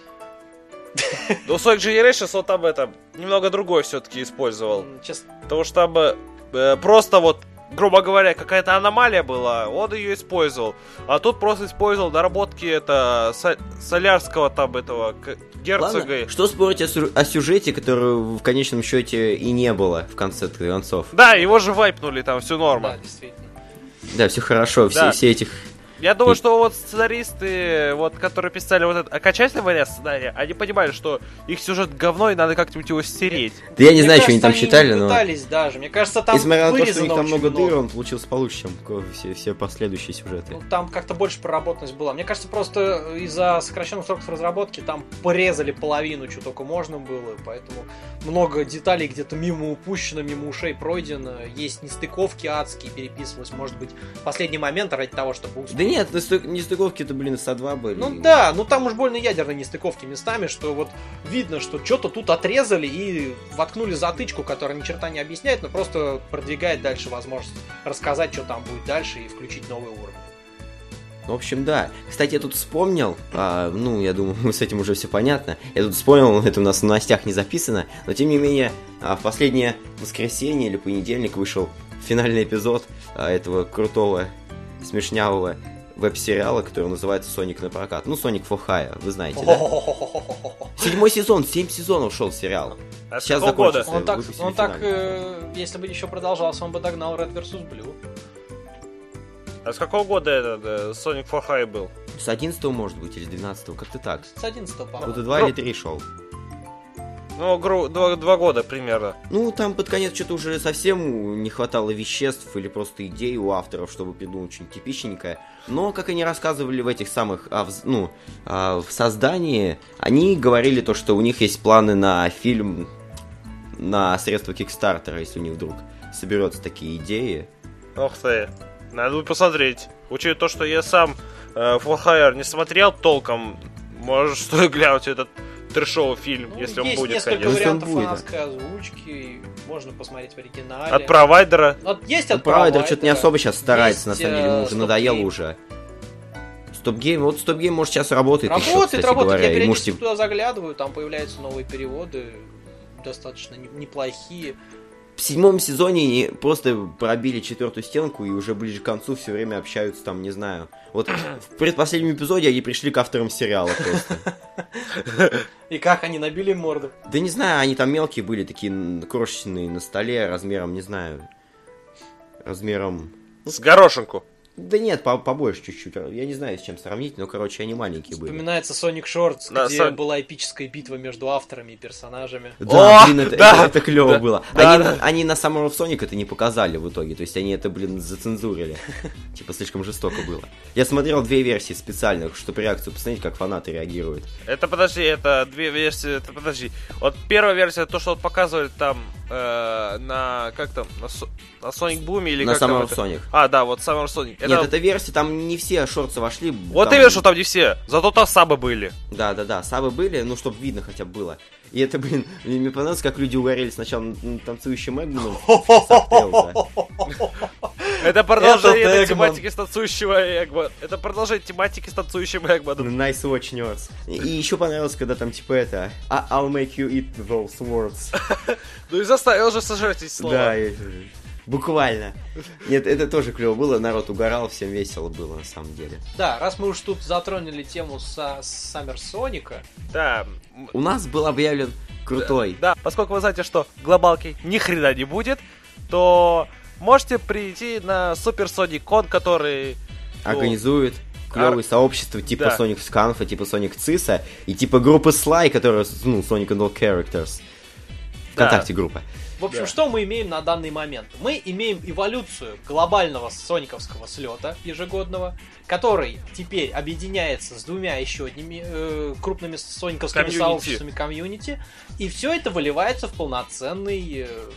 Но Sonic Generations он там это немного другой все-таки использовал. Честно, Потому что там э, э, просто вот, грубо говоря, какая-то аномалия была, он ее использовал. А тут просто использовал наработки это со- солярского там этого герцога. Ладно, что спорить о, сю- о сюжете, который в конечном счете и не было в конце концов? Да, его же вайпнули, там все норма. да, действительно. Да, все хорошо, все, Да. все этих... Я думаю, что вот сценаристы, вот, которые писали вот этот окончательный вариант сценария, они понимали, что их сюжет говно, и надо как-нибудь его стереть. Да я не Мне знаю, что они там считали, но... пытались даже. Мне кажется, там Несмотря на то, что у них вырезано там много дыр, он получился получше, чем все, все последующие сюжеты. Ну, там как-то больше проработанность была. Мне кажется, просто из-за сокращенных сроков разработки там порезали половину, что только можно было, поэтому много деталей где-то мимо упущено, мимо ушей пройдено. Есть нестыковки адские, переписывалось, может быть, последний момент ради того, чтобы успеть. Да нет, нестык- нестыковки-то, блин, СА-2 были. Ну да, ну там уж больно ядерные нестыковки местами, что вот видно, что что-то тут отрезали и воткнули затычку, которая ни черта не объясняет, но просто продвигает дальше возможность рассказать, что там будет дальше и включить новый уровень. В общем, да. Кстати, я тут вспомнил, а, ну, я думаю, с этим уже все понятно. Я тут вспомнил, это у нас в новостях не записано, но тем не менее, а, в последнее воскресенье или понедельник вышел финальный эпизод а, этого крутого, смешнявого веб-сериала, который называется «Соник на прокат». Ну, «Соник for Hire», вы знаете, да? Седьмой сезон, семь сезонов шел сериал. А Сейчас закончится. Он так, он так э, если бы еще продолжался, он бы догнал Red vs. Blue. А с какого года этот Sonic for High был? С 11 может быть, или с 12 как-то так. С 11 по-моему. Вот и два Ну, или три шел. Ну, гру- два, два года примерно. Ну, там под конец что-то уже совсем не хватало веществ или просто идей у авторов, чтобы придумать что-нибудь типичненькое. Но, как они рассказывали в этих самых, а, в- ну, а, в создании, они говорили то, что у них есть планы на фильм на средства Кикстартера, если у них вдруг соберется такие идеи. Ох ты. Надо будет посмотреть. Учитывая то, что я сам э, For Hire не смотрел толком, может, стоит глянуть этот трешовый фильм, Ну, если он есть будет, несколько конечно. Если он вариантов будет, да. фанатской озвучки, можно посмотреть в оригинале. От провайдера. Вот есть Ну, от Провайдер что-то не провайдера. особо сейчас старается, на Есть, самом деле, э, ему уже надоело уже. StopGame, вот StopGame, может, сейчас работает, еще, Работает, кстати работает. говоря, Я периодически можете туда заглядываю, там появляются новые переводы, достаточно не- неплохие. В седьмом сезоне они просто пробили четвертую стенку и уже ближе к концу все время общаются там, не знаю. Вот в предпоследнем эпизоде они пришли к авторам сериала просто. И как они набили морду. Да не знаю, они там мелкие были, такие крошечные на столе, размером, не знаю, размером... С горошинку. Да нет, по- побольше чуть-чуть. Я не знаю, с чем сравнить, но, короче, они маленькие были. Вспоминается Sonic Shorts, На где самом- была эпическая битва между авторами и персонажами. Да, О, блин, это, да, это, это клево да, было. да, они, да. они на Summer of Sonic это не показали в итоге. То есть они это, блин, зацензурили. Типа слишком жестоко было. Я смотрел две версии специальных, чтобы реакцию посмотреть, как фанаты реагируют. Это, подожди, это две версии, это, подожди. Вот первая версия, то, что вот показывали там э, на, как там, на, на Sonic Boom или На как там Summer of это? Sonic. А, да, вот Summer Sonic. Это- Нет, эта версия, там не все шорты вошли. Вот там- и вижу, что там не все. Зато там сабы были. Да, да, да, сабы были, ну, чтобы видно хотя бы было. И это, блин, мне понравилось, как люди угорели сначала на танцующим Эгманом. Это продолжение этой тематики с танцующего Эгмана. Это продолжение тематики с танцующим Эгманом. Nice watch nerds. И, еще понравилось, когда там типа это «I- I'll make you eat those words. Ну и заставил же сожрать эти слова. Да, буквально. Нет, это тоже клево было, народ угорал, всем весело было на самом деле. Да, раз мы уж тут затронули тему со Саммер Соника, Да. У нас был объявлен крутой. Да, поскольку вы знаете, что глобалки ни хрена не будет, то можете прийти на Super Sonic Con, который... ну, Организует клевые сообщества типа Да. Sonic Scanfa, типа Sonic Циса и типа группы Sly, которая, ну, Sonic and All Characters. Да. Вконтакте группа. В общем, Да. что мы имеем на данный момент? Мы имеем эволюцию глобального сониковского слета ежегодного, который теперь объединяется с двумя еще одними э, крупными сониковскими Комьюнити. сообществами комьюнити, и все это выливается в полноценный... э,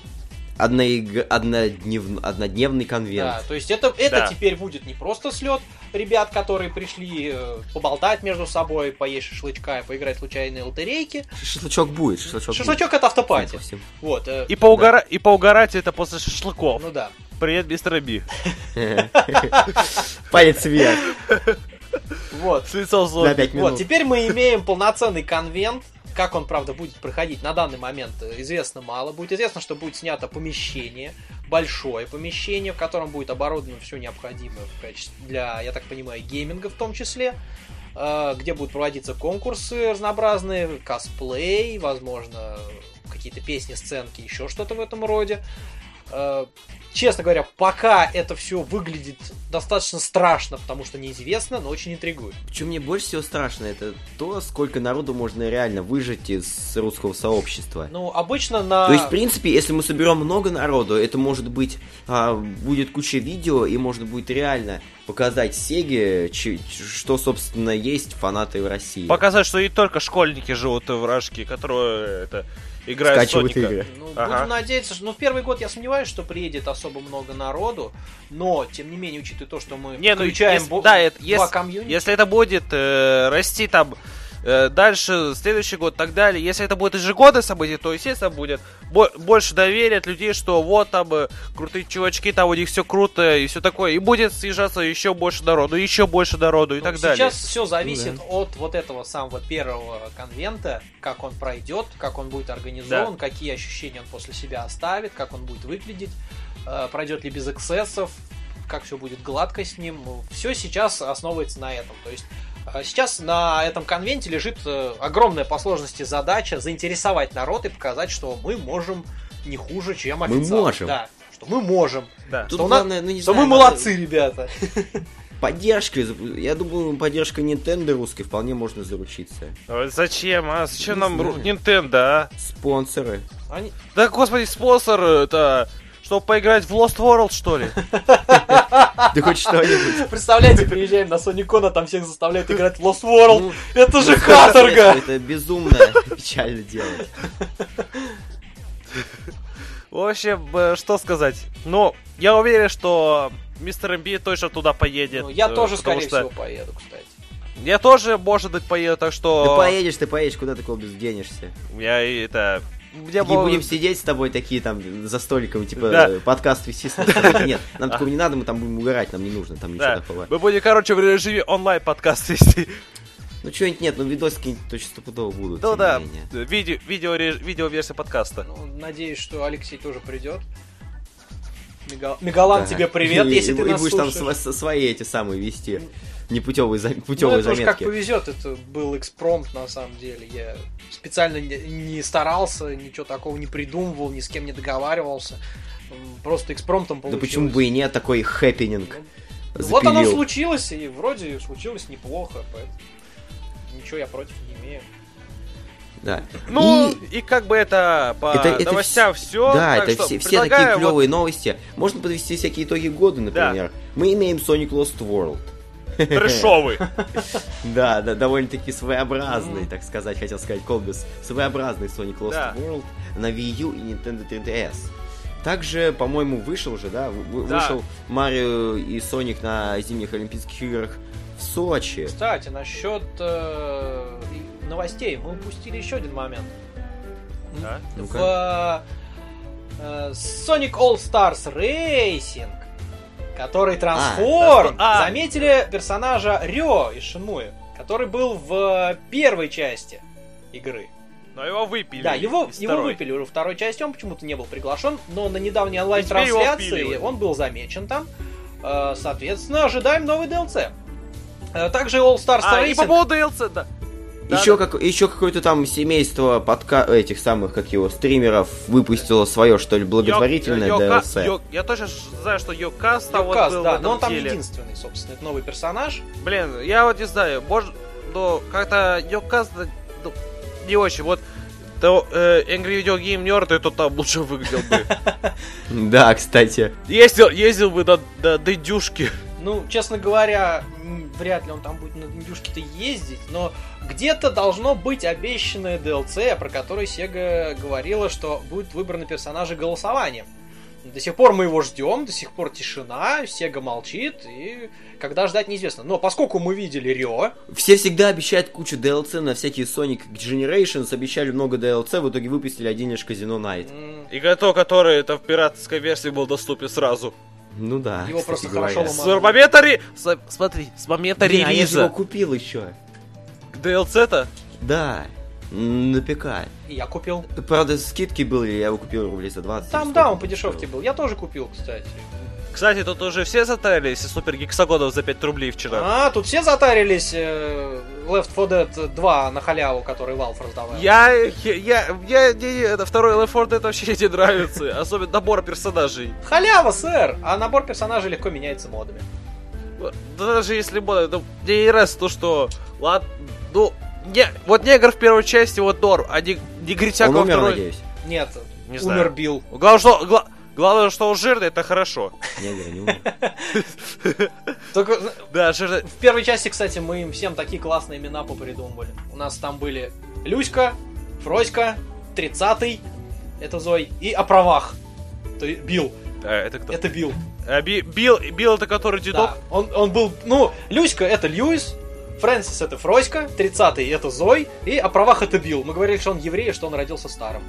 Одноиг- одноднев- Однодневный конвент. да, то есть это, это Да. теперь будет не просто слет ребят, которые пришли э, поболтать между собой, поесть шашлычка и поиграть в случайные лотерейки. Шашлычок будет, шашлычок, Шашлычок это автопати. будет. Всем. Вот. э, И, поугора... и поугарать это после шашлыков. Ну да. Привет, мистер Би. Палец вверх Вот. С лицом зомби. 5 минут. Вот, теперь мы имеем полноценный конвент. Как он, правда, будет проходить на данный момент, э, известно мало. Будет известно, что будет снято помещение, большое помещение, в котором будет оборудовано все необходимое для, я так понимаю, гейминга в том числе, э, где будут проводиться конкурсы разнообразные, косплей, возможно, какие-то песни, сценки, еще что-то в этом роде. Э, Честно говоря, пока это все выглядит достаточно страшно, потому что неизвестно, но очень интригует. Что мне больше всего страшно, это то, сколько народу можно реально выжить из русского сообщества. Ну, обычно на... То есть, в принципе, если мы соберем много народу, это может быть а, будет куча видео, и можно будет реально показать Сеге, что, собственно, есть фанаты в России. Показать, что не только школьники живут в Рашке, которые это, играют Скачивают Соника. игры. Ну, Ага. будем надеяться, что... Ну, в первый год я сомневаюсь, что приедет особо много народу, но, тем не менее, учитывая то, что мы Не, ну, включаем если- бо- да, это- два если- комьюнити, Если это будет э, расти там дальше, следующий год и так далее, если это будет ежегодное событие, то, естественно, будет бо- больше доверия от людей, что вот там э, крутые чувачки, там у них все круто и все такое, и будет съезжаться еще больше народу, еще больше народу и Ну, так Сейчас далее. все зависит от вот этого самого первого конвента, как он пройдет, как он будет организован, какие ощущения он после себя оставит, как он будет выглядеть, э, пройдет ли без эксцессов, как все будет гладко с ним. Все сейчас основывается на этом. То есть э, сейчас на этом конвенте лежит э, огромная по сложности задача заинтересовать народ и показать, что мы можем не хуже, чем Мы официал. можем. Да, что мы можем. Да. Тут что у нас- главное, ну не Что знаю, мы надо- молодцы, ребята. поддержкой, зап- я думаю, поддержка Nintendo русской вполне можно заручиться. А Зачем, а? Зачем Не нам знаю. Nintendo, а? Спонсоры. Они... Да, господи, спонсор это... Чтобы поиграть в Lost World, что ли? Да хоть что-нибудь. Представляете, приезжаем на Sonic а там всех заставляют играть в Lost World. Ну, Это же каторга! Это безумно печально делать. В общем, э, что сказать? Ну, я уверен, что мистер МБ точно туда поедет. Ну, я э, тоже, скорее что всего, поеду, кстати. Я тоже, может быть, поеду, так что... Ты поедешь, ты поедешь, куда ты, Колбис, денешься? Я и это... Я Не будем сидеть с тобой такие там за столиком, типа Да. э, подкаст вести. с. Нет, нам такого не надо, мы там будем угорать, нам не нужно там ничего Да. такого. Мы будем, короче, в режиме онлайн подкаст вести. Ну что-нибудь нет, ну видосики точно стопудово будут. Ну да, менее. видео, видео, видео-версия подкаста. Ну, надеюсь, что Алексей тоже придет. Мега- Мегалан, Да. тебе привет, И- если и, ты и нас будешь там свои эти самые вести. Непутевые, за... Ну, путевые это уж как заметки. повезет, это был экспромт на самом деле. Я специально не, старался, ничего такого не придумывал, ни с кем не договаривался. Просто экспромтом Да получилось. почему бы и нет такой хэппенинг? Ну, Вот оно случилось, и вроде случилось неплохо, поэтому ничего я против не имею. Да. Ну, И- и, как бы это по Это- это новостям все. Да, это все, все такие клевые новости. Можно подвести всякие итоги года, например. Мы имеем Sonic Lost World. Трэшовый. Да, да, довольно-таки своеобразный, так сказать, хотел сказать Колбис. Своеобразный Sonic Lost. World на Wii U и Nintendo 3DS. Также, по-моему, вышел же, да, вы- Да. вышел Марио и Соник на зимних Олимпийских играх в Сочи. Кстати, насчет э, новостей, мы упустили еще один момент. Да? В э, Sonic All Stars Racing, который трансформ, а. заметили персонажа Рё из Шинмуи, который был в первой части игры. Но его выпили. Да, его, его выпили уже во второй части, он почему-то не был приглашен, но на недавней онлайн-трансляции он был замечен там. Э, Соответственно, ожидаем новый DLC. Э, Также All Stars А, и по Racing поводу DLC, да. Да, еще, да. как, еще какое-то там семейство подка... этих самых, как его, стримеров выпустило свое, что ли, благотворительное Йо- DLC. Йо- Я точно ж знаю, что Йокаст там вот был в да, этом но он там деле. единственный, собственно, это новый персонаж. Блин, я вот не знаю, может, ну, как-то Йокаст да, ну, не очень. Вот то, э, Angry Video Game Nerd, это там лучше выглядел бы. Да, кстати. Ездил, ездил бы до, до дедюшки. Ну, честно говоря, вряд ли он там будет на индюшке-то ездить, но где-то должно быть обещанное DLC, про которое Sega говорила, что будет выбраны персонажи голосованием. До сих пор мы его ждем, до сих пор тишина, Sega молчит, и когда ждать неизвестно. Но поскольку мы видели Рио, Все всегда обещают кучу DLC на всякие Sonic Generations, обещали много DLC, в итоге выпустили один лишь Казино Найт. И то, который это в пиратской версии был доступен сразу. Ну да, Его просто говоря. хорошо С ломали. момента ре- с- Смотри, с момента Блин, а я же его релиза купил еще. DLC-то Да, на ПК. и я купил. Правда, скидки были, я его купил рублей за 20. Там, да, он по дешевке был. Я тоже купил, кстати. Кстати, тут уже все затарились из супер гексагонов за 5 рублей вчера. А, тут все затарились э, Left 4 Dead 2 на халяву, который Valve раздавал. Я, я, я, я- не- это второй Left 4 Dead вообще не нравится, особенно набор персонажей. Халява, сэр! А набор персонажей легко меняется модами. Да даже если бы, ну, мне не нравится то, что, ладно, ну, не, вот негр в первой части, вот норм, а не, негритяк Он во умер, второй. надеюсь. Нет, Не умер знаю. Билл. Главное, что, гла- главное, что он жирный, это хорошо. Негр не умер. Только Да, жирный. в первой части, кстати, мы им всем такие классные имена попридумывали. У нас там были Люська, Фроська, 30-й, это Зой, и о правах. То есть Билл. Да, это кто? Это Билл. А, Би- Билл, Билл это который дедок? Да. Он, он был, ну, Люська это Льюис, Фрэнсис это Фроська, 30-й это Зой, и о правах это Билл. Мы говорили, что он еврей, и что он родился старым.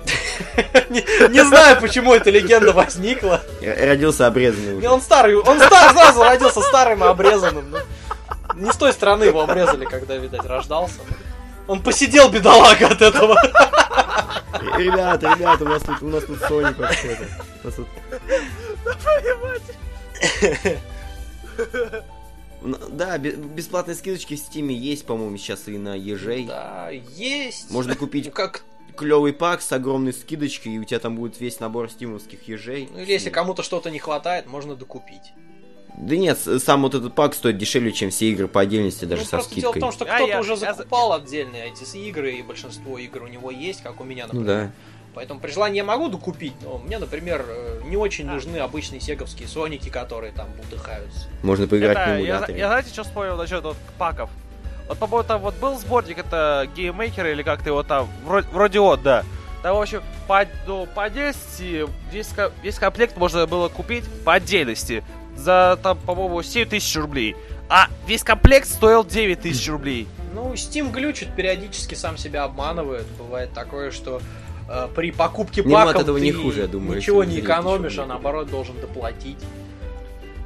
Не знаю, почему эта легенда возникла. Родился обрезанный он старый, он стар, сразу родился старым и обрезанным. ну. Не с той стороны его обрезали, когда, видать, рождался. Он посидел, бедолага, от этого. Ребята, ребята, у нас тут, у нас тут Соник вообще-то. У нас тут- Да, бе- бесплатные скидочки в Стиме есть, по-моему, сейчас и на ежей. Да, есть. Можно Ну, купить как, клевый пак с огромной скидочкой, и у тебя там будет весь набор стимовских ежей. ну, или если кому-то что-то не хватает, можно докупить. Да нет, сам вот этот пак стоит дешевле, чем все игры по отдельности, даже ну, со просто дело в скидкой. том, что А, кто-то я- уже я за- закупал отдельные эти игры, и большинство игр у него есть, как у меня, Ну например. да. Поэтому при желании я могу докупить, но мне, например, э, не очень А. нужны обычные сеговские соники, которые там бултыхаются. Можно поиграть Это, на я, я знаете, что вспомнил насчет вот паков? Вот, по-моему, там вот был сборник, это GameMaker или как-то его там, вроде, вроде вот, да. Там, в общем, по, ну, по отдельности весь, весь комплект можно было купить по отдельности за, там, по-моему, 7 тысяч рублей. А весь комплект стоил 9 тысяч рублей. Ну, Steam глючит, периодически сам себя обманывает. Бывает такое, что при покупке ну, от этого ты не хуже, я думаю, ничего не экономишь, а наоборот должен доплатить.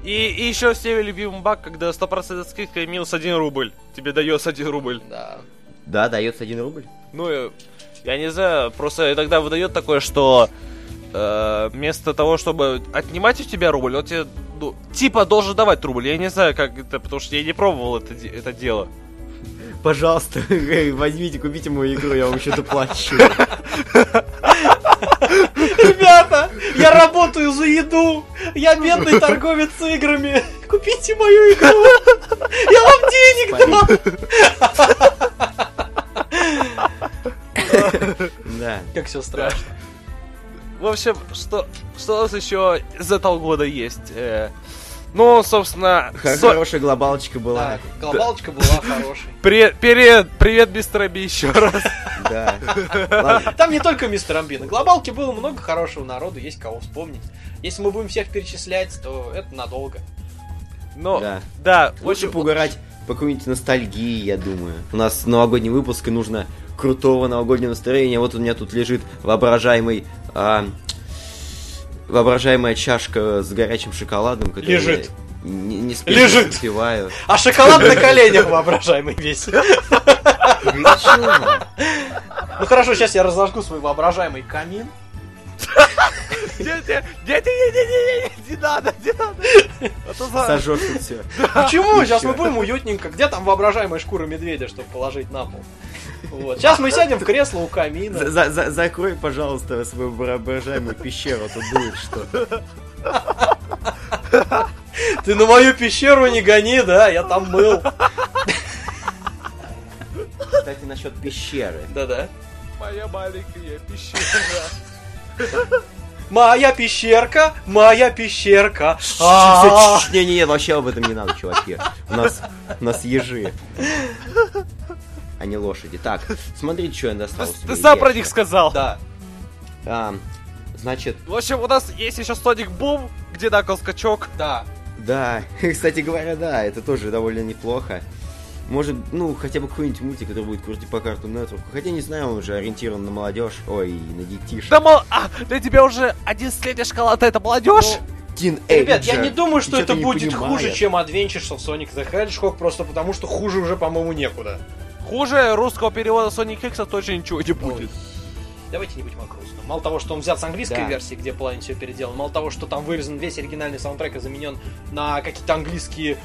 И, и еще всеми любимый баг, когда 100% скидка и минус 1 рубль. Тебе дается 1 рубль. Да. Да, дается один рубль. Ну, э, я не знаю, просто иногда выдает такое, что э, вместо того, чтобы отнимать у тебя рубль, он тебе, ну, типа, должен давать рубль. Я не знаю, как это, потому что я не пробовал это, это дело. Пожалуйста, возьмите, купите мою игру, я вам еще доплачу. Ребята, я работаю за еду. Я бедный торговец играми. Купите мою игру. Я вам денег дам. Да. Как все страшно. В общем, что, что у нас еще из этого года есть? Ну, собственно, со- Хорошая глобалочка была. Да, глобалочка была хорошей. привет, привет, привет, мистер Аби, еще раз. Да. Ладно, Там не только мистер Амби. На глобалке было много хорошего народу, есть кого вспомнить. Если мы будем всех перечислять, то это надолго. Но, Да. да, Лучше очень- поугарать по какой-нибудь ностальгии, я думаю. У нас новогодний выпуск, и нужно крутого новогоднего настроения. Вот у меня тут лежит воображаемый... а, воображаемая чашка с горячим шоколадом, которую Лежит. не, не спеша Лежит. выпиваю. А шоколад на коленях воображаемый весь. Ну хорошо, сейчас я разожгу свой воображаемый камин. Не надо, не надо. А Сожжешь тут все. Почему? Сейчас мы будем уютненько. Где там воображаемая шкура медведя, чтобы положить на пол? Вот. Сейчас мы сядем в кресло у камина. За- за- за- Закрой, пожалуйста, свою воображаемую пещеру, тут дует что-то. Ты на мою пещеру не гони, да? Я там был. Кстати, насчет пещеры. Да-да. Моя маленькая пещера. Моя пещерка, моя пещерка. А, Не-не-не, вообще об этом не надо, чуваки. У нас, у нас ежи. А не лошади. Так, смотрите, что я достал. Ты, сам про них сказал. Да. А, значит, В общем, у нас есть еще Sonic Boom, где Накл скачок. Да. да, кстати говоря, да, это тоже довольно неплохо. Может, ну, хотя бы какой-нибудь мультик, который будет крутить по карту Network. Хотя не знаю, он уже ориентирован на молодежь. Ой, на детишек. Да мол... А, для тебя уже 11-летняя шоколада это молодежь? Тин Ребят, я не думаю, что Ничего это будет понимает. хуже, чем Adventures of Sonic the Hedgehog, просто потому что хуже уже, по-моему, некуда. Хуже русского перевода Sonic X точно ничего не будет. Давайте не будем о грустном. Мало того, что он взят с английской Да. версии, где половина все переделан, мало того, что там вырезан весь оригинальный саундтрек и заменен на какие-то английские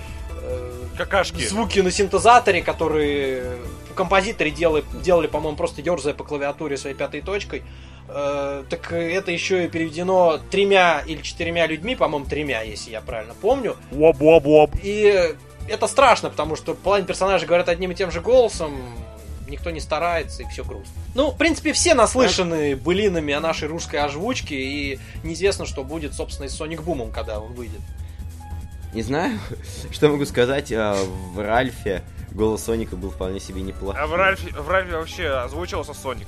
э, Какашки. звуки на синтезаторе, которые композиторы делали, делали по-моему, просто ерзая по клавиатуре своей пятой точкой. Э, так это еще и переведено тремя или четырьмя людьми, по-моему, тремя, если я правильно помню. Воп-воп-воп. И это страшно, потому что половина персонажей говорят одним и тем же голосом, никто не старается, и все грустно. Ну, в принципе, все наслышаны былинами о нашей русской озвучке, и неизвестно, что будет, собственно, и с Соник Бумом, когда он выйдет. Не знаю, что могу сказать. а, В Ральфе голос Соника был вполне себе неплох. А в Ральфе, в Ральфе вообще озвучивался Соник.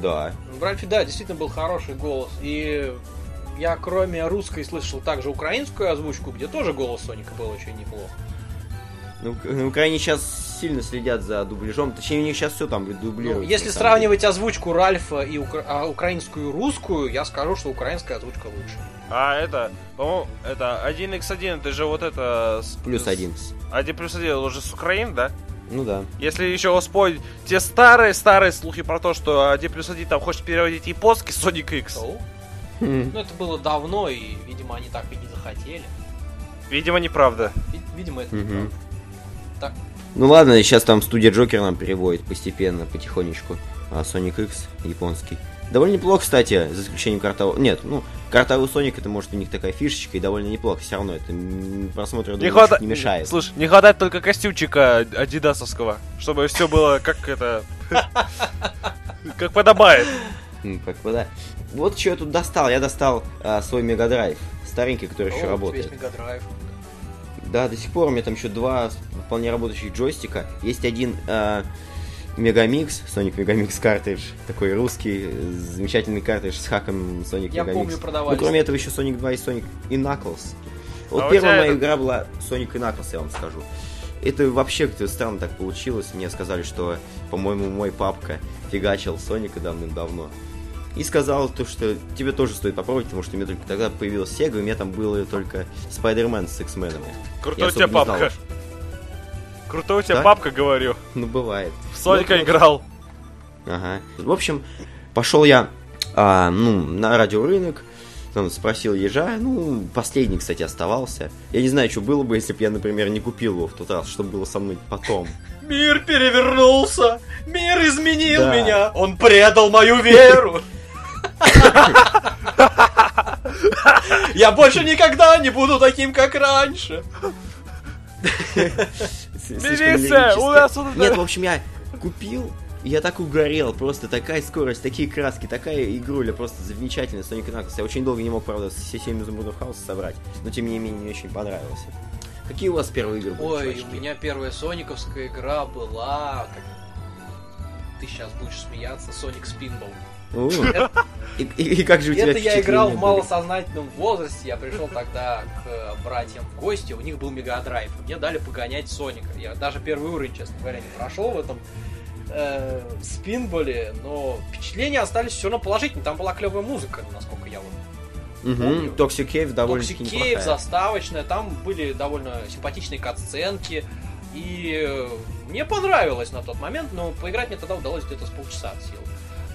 Да. В Ральфе, да, действительно был хороший голос, и я кроме русской слышал также украинскую озвучку, где тоже голос Соника был очень неплох. Ну, на Украине сейчас сильно следят за дубляжом. Точнее, у них сейчас все там Ну, дублируется. если сравнивать озвучку Ральфа и укра- а, украинскую и русскую, я скажу, что украинская озвучка лучше. А это, по-моему, это 1x1, это же вот это... с- деле. Плюс с- один. 1 плюс 1 это уже с Украины, да? Ну да. Если еще вспомнить те старые-старые слухи про то, что 1 плюс 1 там хочет переводить японский Sonic X. Хм. Ну, это было давно, и, видимо, они так и не захотели. Видимо, неправда. Ви- Видимо, это Мгм. неправда. Так, Ну ладно, сейчас там студия Джокер нам переводит постепенно, потихонечку. А Sonic X японский. Довольно неплохо, кстати, за исключением картового... Нет, ну, картовый Соник, это может у них такая фишечка, и довольно неплохо. Все равно это просмотру Не, думаю, хвата- не мешает. Слушай, не хватает только костюмчика адидасовского, чтобы все было как это... Как подобает. Как да. Вот что я тут достал. Я достал а, свой Mega Drive. Старенький, который еще работает. Весь Mega Drive. Да, до сих пор у меня там еще два вполне работающих джойстика. Есть один э, Megamix, Sonic Megamix картридж, такой русский, э, замечательный картридж с хаком Sonic Я Megamix. помню, Ну, продавались. кроме этого, еще Sonic 2 и Sonic и Knuckles. Вот А первая моя это- игра была Sonic и Knuckles, я вам скажу. Это вообще как-то странно так получилось. Мне сказали, что, по-моему, мой папка фигачил Соника давным-давно. И сказал то, что тебе тоже стоит попробовать, потому что у меня только тогда появилась Sega, и у меня там было только Spider-Man с X-менами. Крутой Я у тебя папка. уж. Крутой у тебя папка, говорю. Ну, бывает. В Соника вот. играл. Ага. В общем, пошел я а, ну, на радиорынок, там спросил ежа, ну, последний, кстати, оставался. Я не знаю, что было бы, если бы я, например, не купил его в тот раз, что было со мной потом. Мир перевернулся! Мир изменил Да. меня! Он предал мою веру! Я больше никогда не буду таким, как раньше! Милиция, у нас тут- Нет, в общем, я купил, и я так угорел, просто такая скорость, такие краски, такая игруля, просто замечательная Sonic Knuckles. Я очень долго не мог, правда, все 7 изумрудов хаоса собрать, но тем не менее мне очень понравился. Какие у вас первые игры были, Ой, чувачки? у меня первая сониковская игра была... как- Ты сейчас будешь смеяться, Sonic Spinball. И, и- и как же у тебя Это я играл в малосознательном возрасте. Я пришел тогда к э, братьям в гости, у них был мегадрайв. Мне дали погонять Соника. Я даже первый уровень, честно говоря, не прошел в этом э, спинболе, но впечатления остались все равно положительные. Там была клевая музыка, насколько я вот помню. Toxic Cave довольно Toxic Cave, заставочная, там были довольно симпатичные катсценки. И мне понравилось на тот момент, но поиграть мне тогда удалось где-то с полчаса от силы.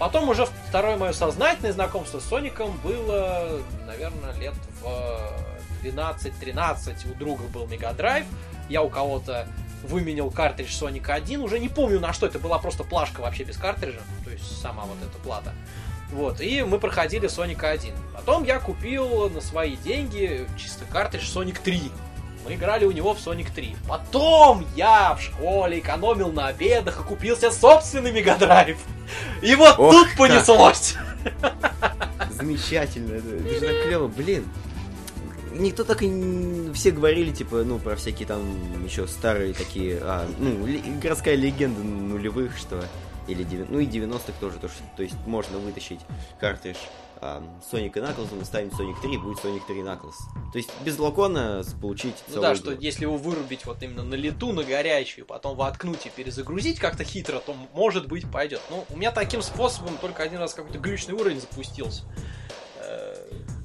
Потом уже второе мое сознательное знакомство с Соником было, наверное, лет в 12-13. У друга был Мегадрайв, я у кого-то выменял картридж Sonic 1, уже не помню на что, это была просто плашка вообще без картриджа, то есть сама вот эта плата. Вот, и мы проходили Sonic 1. Потом я купил на свои деньги чисто картридж Sonic 3. Мы играли у него в Sonic 3. Потом я в школе экономил на обедах и купил себе собственный Мегадрайв. И вот Ох, тут как. понеслось. Замечательно, это, это же так клево, блин. Никто так и. Все говорили, типа, ну, про всякие там еще старые такие, а, ну, городская легенда нулевых, что... Или, девя- ну, и 90-х тоже, то, что, то есть можно вытащить картридж Sonic и Knuckles, и ставить Sonic 3, будет Sonic 3 Knuckles. То есть без локона получить Ну да, что игру. если его вырубить вот именно на лету, на горячую, потом воткнуть и перезагрузить как-то хитро, то может быть пойдет. Ну, у меня таким способом только один раз какой-то глючный уровень запустился.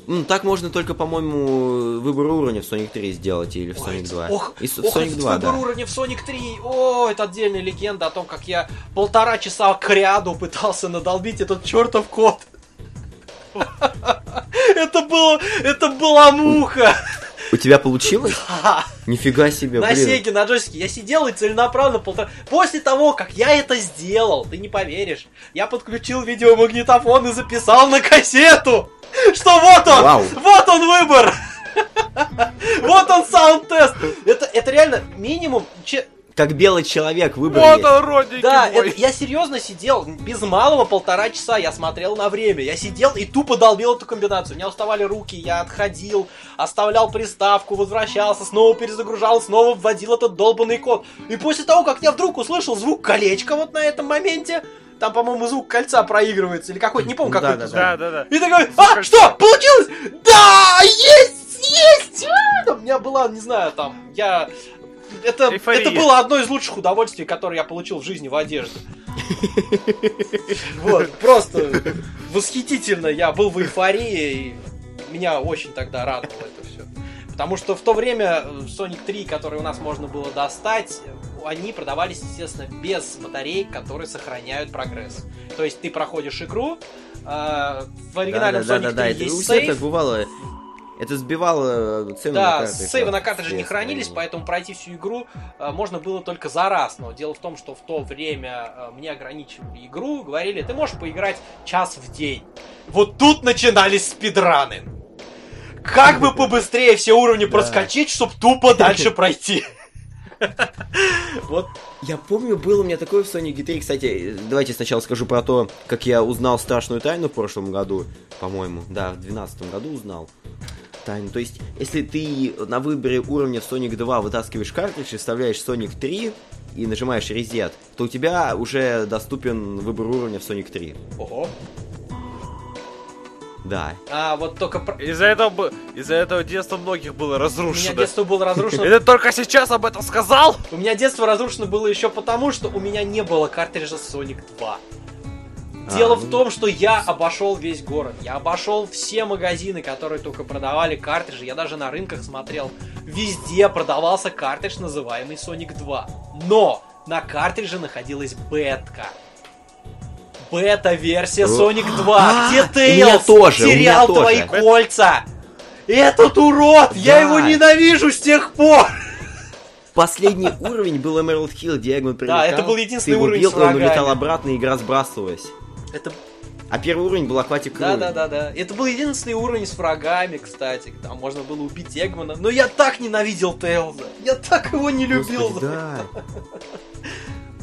Ну, так можно только, по-моему, выбор уровня в Sonic 3 сделать или в Ой, Sonic 2. Ох, и ох, Sonic этот 2, выбор да. уровня в Sonic 3. О, это отдельная легенда о том, как я полтора часа к ряду пытался надолбить этот чертов код. Это было, это была муха. У тебя получилось? Ха. Нифига себе, На блин. Сеге, на джойстике. Я сидел и целенаправленно полтора... После того, как я это сделал, ты не поверишь, я подключил видеомагнитофон и записал на кассету, что вот он, Вау. вот он выбор. Вот он саунд-тест. Это, это реально минимум... Как белый человек выбор Вот он, родненький Да, мой. это- я серьезно сидел, без малого полтора часа я смотрел на время. Я сидел и тупо долбил эту комбинацию. У меня уставали руки, я отходил, оставлял приставку, возвращался, снова перезагружал, снова вводил этот долбанный код. И после того, как я вдруг услышал звук колечка вот на этом моменте, там, по-моему, звук кольца проигрывается, или какой-то, не помню, Да, какой да, то Да, да, да. И такой, а, кольца. что, получилось? Да, есть, есть! А! У меня была, не знаю, там, я... Это, Эйфория. это было одно из лучших удовольствий, которое я получил в жизни в одежде. Вот, просто восхитительно. Я был в эйфории, и меня очень тогда радовало это все. Потому что в то время э, Sonic 3, который у нас можно было достать, они продавались, естественно, без батареек, которые сохраняют прогресс. То есть ты проходишь игру, э, в оригинальном да, Sonic да, да, 3 это у есть так сейф, бывало. Это сбивало э, цену на Да, картридже. сейвы на картридже не Yes, хранились, поэтому пройти всю игру э, можно было только за раз. Но дело в том, что в то время э, мне ограничивали игру, говорили, ты можешь поиграть час в день. Вот тут начинались спидраны. Как бы побыстрее все уровни проскочить, чтобы тупо дальше пройти. Вот Я помню, было у меня такое в Sonic 3. Кстати, давайте сначала скажу про то, как я узнал страшную тайну в прошлом году, по-моему. Да, в 2012 году узнал тайну. То есть, если ты на выборе уровня Sonic 2 вытаскиваешь картридж и вставляешь Sonic 3 и нажимаешь резет, то у тебя уже доступен выбор уровня в Sonic 3. Ого. Да. А вот только... про- Из-за этого, из-за этого детство многих было У меня разрушено. детство было разрушено И ты только сейчас об этом сказал? У меня детство разрушено было еще потому, что у меня не было картриджа Sonic 2. Дело А, в ну. том, что я обошел весь город. Я обошел все магазины, которые только продавали картриджи. Я даже на рынках смотрел. Везде продавался картридж, называемый Sonic 2. Но на картридже находилась бетка. Бета-версия Sonic 2, а, где Тейлз терял твои кольца. Этот урод! Я Да. его ненавижу с тех пор! Последний уровень был Emerald Hill, где Эгман прилетал. это был единственный ты уровень бил, с он врагами. улетал обратно, и игра сбрасывалась. Это А первый уровень был Aquatic Да, Ruin. да, да, да. Это был единственный уровень с врагами, кстати. Там можно было убить Эгмана. Но я так ненавидел Тейлза. Я так его не любил. Господи, да.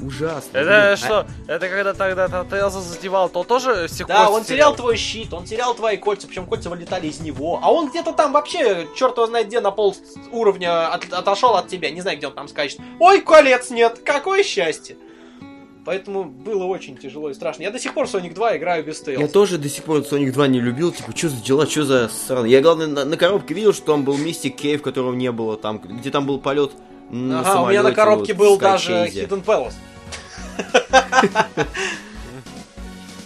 Ужасно. Это блин. А- что? Это когда тогда там Тейлза задевал, то тоже всех Да, кольца он терял твой щит, он терял твои кольца, причем кольца вылетали из него. А он где-то там вообще, черт его знает где, на пол уровня от- отошел от тебя. Не знаю, где он там скачет. Ой, колец нет, какое счастье. Поэтому было очень тяжело и страшно. Я до сих пор Sonic 2 играю без Я Тейлза. тоже до сих пор Sonic 2 не любил, типа, что за дела, что за сраный. Я, главное, на, на коробке видел, что там был Mystic Cave, которого не было, там, где там был полет на Ага, у меня на самолете, коробке вот, был даже. Hidden Palace.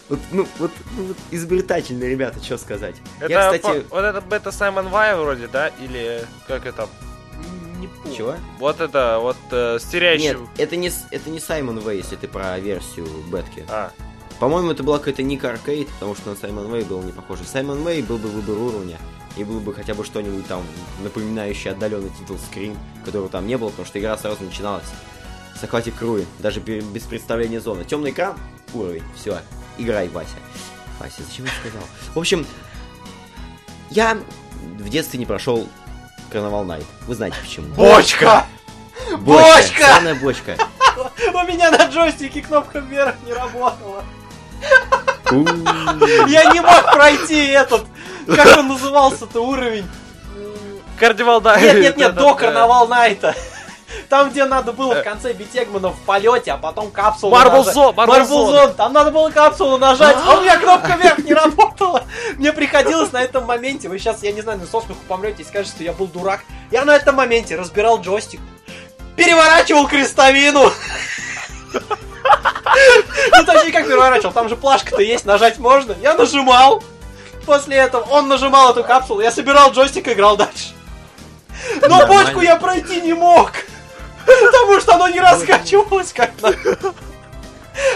Вот, ну, вот, ну, вот изобретательные ребята, что сказать. Это, Я, кстати... по- вот это бета Саймон Вай вроде, да? Или как это? Не помню. Чего? Вот это, вот э, стерящий... Нет, это не, с- это не Саймон Вэй, если ты про версию бетки. А, По-моему, это была какая-то Ник Аркейд, потому что на Саймон Вэй было не похоже. Саймон Вэй был бы выбор уровня, и был бы хотя бы что-нибудь там напоминающее отдаленный титул Scream, которого там не было, потому что игра сразу начиналась с Aquatic Ruin, даже бе- без представления зоны. Темный экран, уровень, все, играй, Вася. Вася, зачем я сказал? В общем, я в детстве не прошел Карнавал Найт. Вы знаете почему. Бочка! Бочка! Бочка! Бочка. У меня на джойстике кнопка вверх не работала. Я не мог пройти этот, как он назывался-то, уровень. Кардивал, да. Нет, нет, нет, до Карнавал Найта. Там, где надо было в конце бить Эгмана в полете, а потом капсулу Marble нажать. Zone, Marble Marble Zone. Zone. Там надо было капсулу нажать, а у меня кнопка вверх не работала. Мне приходилось на этом моменте, вы сейчас, я не знаю, со смеху помрете и скажете, что я был дурак. Я на этом моменте разбирал джойстик, переворачивал крестовину. Ну, точнее, как переворачивал, там же плашка-то есть, нажать можно. Я нажимал. После этого он нажимал эту капсулу, я собирал джойстик и играл дальше. Но Нормально. бочку я пройти не мог. Потому что оно не раскачивалось как надо.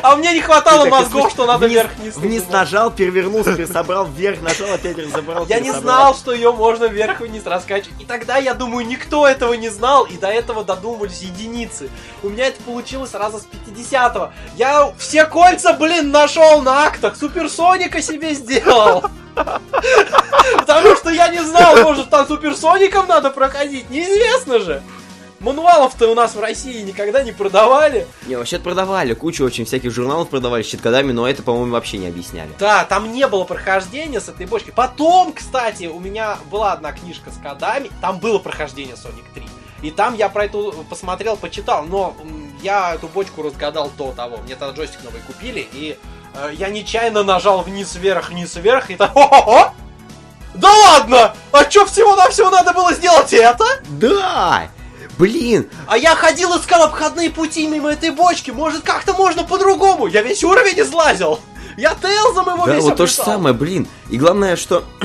А мне не хватало мозгов, что надо вниз- вверх-вниз. Вниз нажимать. нажал, перевернулся, пересобрал, вверх нажал, опять разобрал. Я не знал, что ее можно вверх вниз раскачивать. И тогда, я думаю, никто этого не знал, и до этого додумывались единицы. У меня это получилось раза с 50-го. Я все кольца, блин, нашел на актах. Суперсоника себе сделал. Потому что я не знал, может, там суперсоником надо проходить. Неизвестно же. Мануалов-то у нас в России никогда не продавали. Не, вообще продавали, кучу очень всяких журналов продавали с щиткодами, но это, по-моему, вообще не объясняли. Да, там не было прохождения с этой бочкой. Потом, кстати, у меня была одна книжка с кодами, там было прохождение Sonic 3. И там я про это посмотрел, почитал, но я эту бочку разгадал до того. Мне тогда джойстик новый купили, и э, я нечаянно нажал вниз-вверх, вниз-вверх, и так... О-о-о! Да ладно! А чё всего-навсего надо было сделать это? Да! Блин! А я ходил, искал обходные пути мимо этой бочки. Может, как-то можно по-другому? Я весь уровень излазил. Я Тейлзом его Да, весь вот то же самое, блин. И главное, что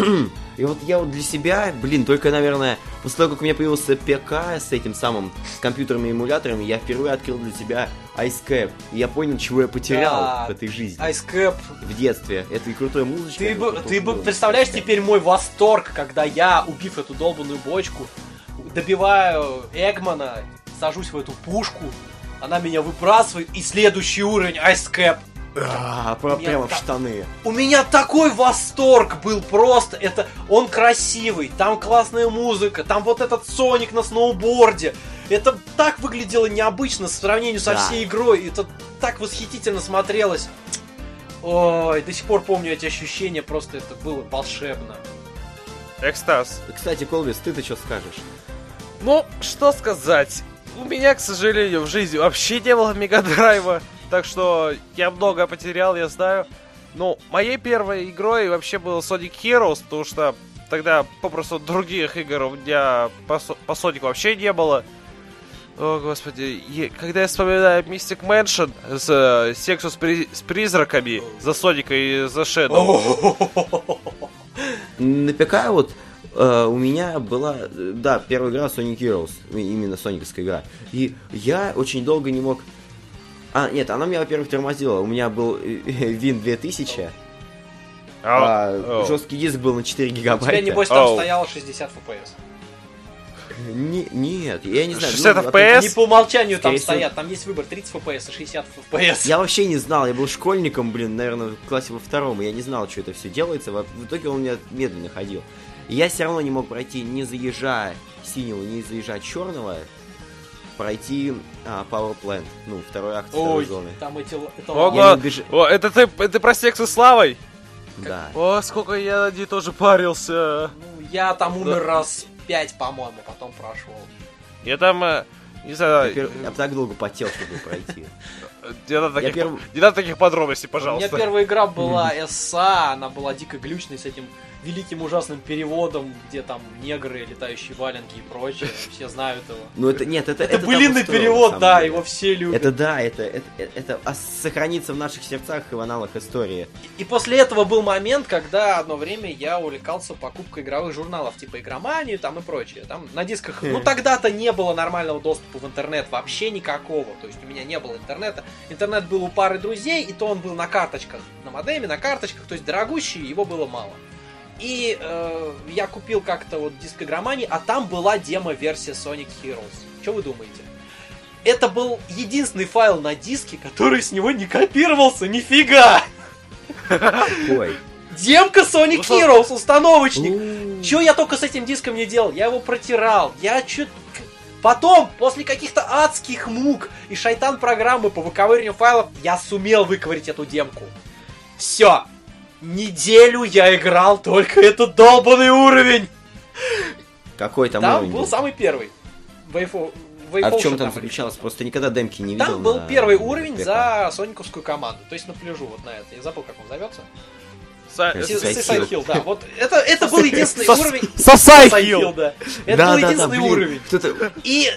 И вот я вот для себя, блин, только, наверное, после того, как у меня появился ПК с этим самым, с компьютерными эмуляторами, я впервые открыл для себя Ice Cap. И я понял, чего я потерял Да. в этой жизни. Ice Cap. В детстве. Это и крутая музычка. Ты бы, ты бы представляешь теперь мой восторг, когда я, убив эту долбанную бочку, добиваю Эгмана, сажусь в эту пушку, она меня выбрасывает, и следующий уровень Ice Cap. А, прямо в штаны. У меня такой восторг был просто. Это он красивый, там классная музыка, там вот этот Соник на сноуборде. Это так выглядело необычно в сравнении со Да. всей игрой. Это так восхитительно смотрелось. Ой, до сих пор помню эти ощущения, просто это было волшебно. Экстаз. Кстати, Колвис, ты-то что скажешь? Ну, что сказать. У меня, к сожалению, в жизни вообще не было Мегадрайва. Так что я много потерял, я знаю. Ну, моей первой игрой вообще был Sonic Heroes, потому что тогда попросту других игр у меня по, по Сонику вообще не было. О, господи, е- когда я вспоминаю Mystic Mansion с э, сексу с, при- с призраками за Соника и за Shadow. На ПК вот у меня была, э, да, первая игра Sonic Heroes, именно сониковская игра. И я очень долго не мог... А, нет, она меня, во-первых, тормозила. У меня был э, Win 2000, а, о. жесткий диск был на 4 У гигабайта. тебя, небось, там Оу. стояло 60 FPS. Не- нет, я не знаю. 60 ну, FPS? Не по умолчанию там Скорее всего. стоят, там есть выбор 30 FPS и 60 FPS. Я вообще не знал, я был школьником, блин, наверное, в классе во втором, и я не знал, что это все делается. В итоге он у меня медленно ходил. И я все равно не мог пройти, не заезжая синего, не заезжая черного, пройти а, Power Plant, ну, второй акт второй Ой, зоны. там эти... Это Ого, Я убеж- О, это ты, это про секс с Славой? Да. О, сколько я над ней тоже парился. Ну, я там умер раз 5, по-моему, потом прошел. Я там, э, не Я, знаю, пер- я так долго потел, чтобы пройти. не надо таких, Я перв- не надо таких подробностей, У меня пожалуйста. первая игра была SA, она была дико глючной с этим великим ужасным переводом, где там негры, летающие валенки и прочее. Все знают его. Ну, это, нет, это... Это, там былинный перевод, да, деле. его все любят. Это да, это, это, это, а сохранится в наших сердцах и в аналах истории. И после этого был момент, когда одно время я увлекался покупкой игровых журналов, типа игроманию там и прочее. Там на дисках, ну тогда-то не было нормального доступа в интернет, вообще никакого. То есть у меня не было интернета. Интернет был у пары друзей, и то он был на карточках, на модеме, на карточках, то есть дорогущий, его было мало. И э, я купил как-то вот диск игромании, а там была демо-версия Sonic Heroes. Что вы думаете? Это был единственный файл на диске, который с него не копировался, нифига! Ой. Демка Sonic Ну, Heroes, установочник. Че я только с этим диском не делал? Я его протирал. Я чё... Потом, после каких-то адских мук и шайтан программы по выковыриванию файлов, я сумел выковырить эту демку. Все. Неделю я играл только этот долбанный уровень. Какой там, Там уровень был был? самый первый. Вейфо... А в чем там заключалось? Просто никогда демки не видел. Там был на первый уровень за сониковскую команду. То есть на пляжу, вот на это. Я забыл, как он зовется. Са- Э, да. Вот это, это был единственный уровень. Hill, да. Это был единственный уровень. И,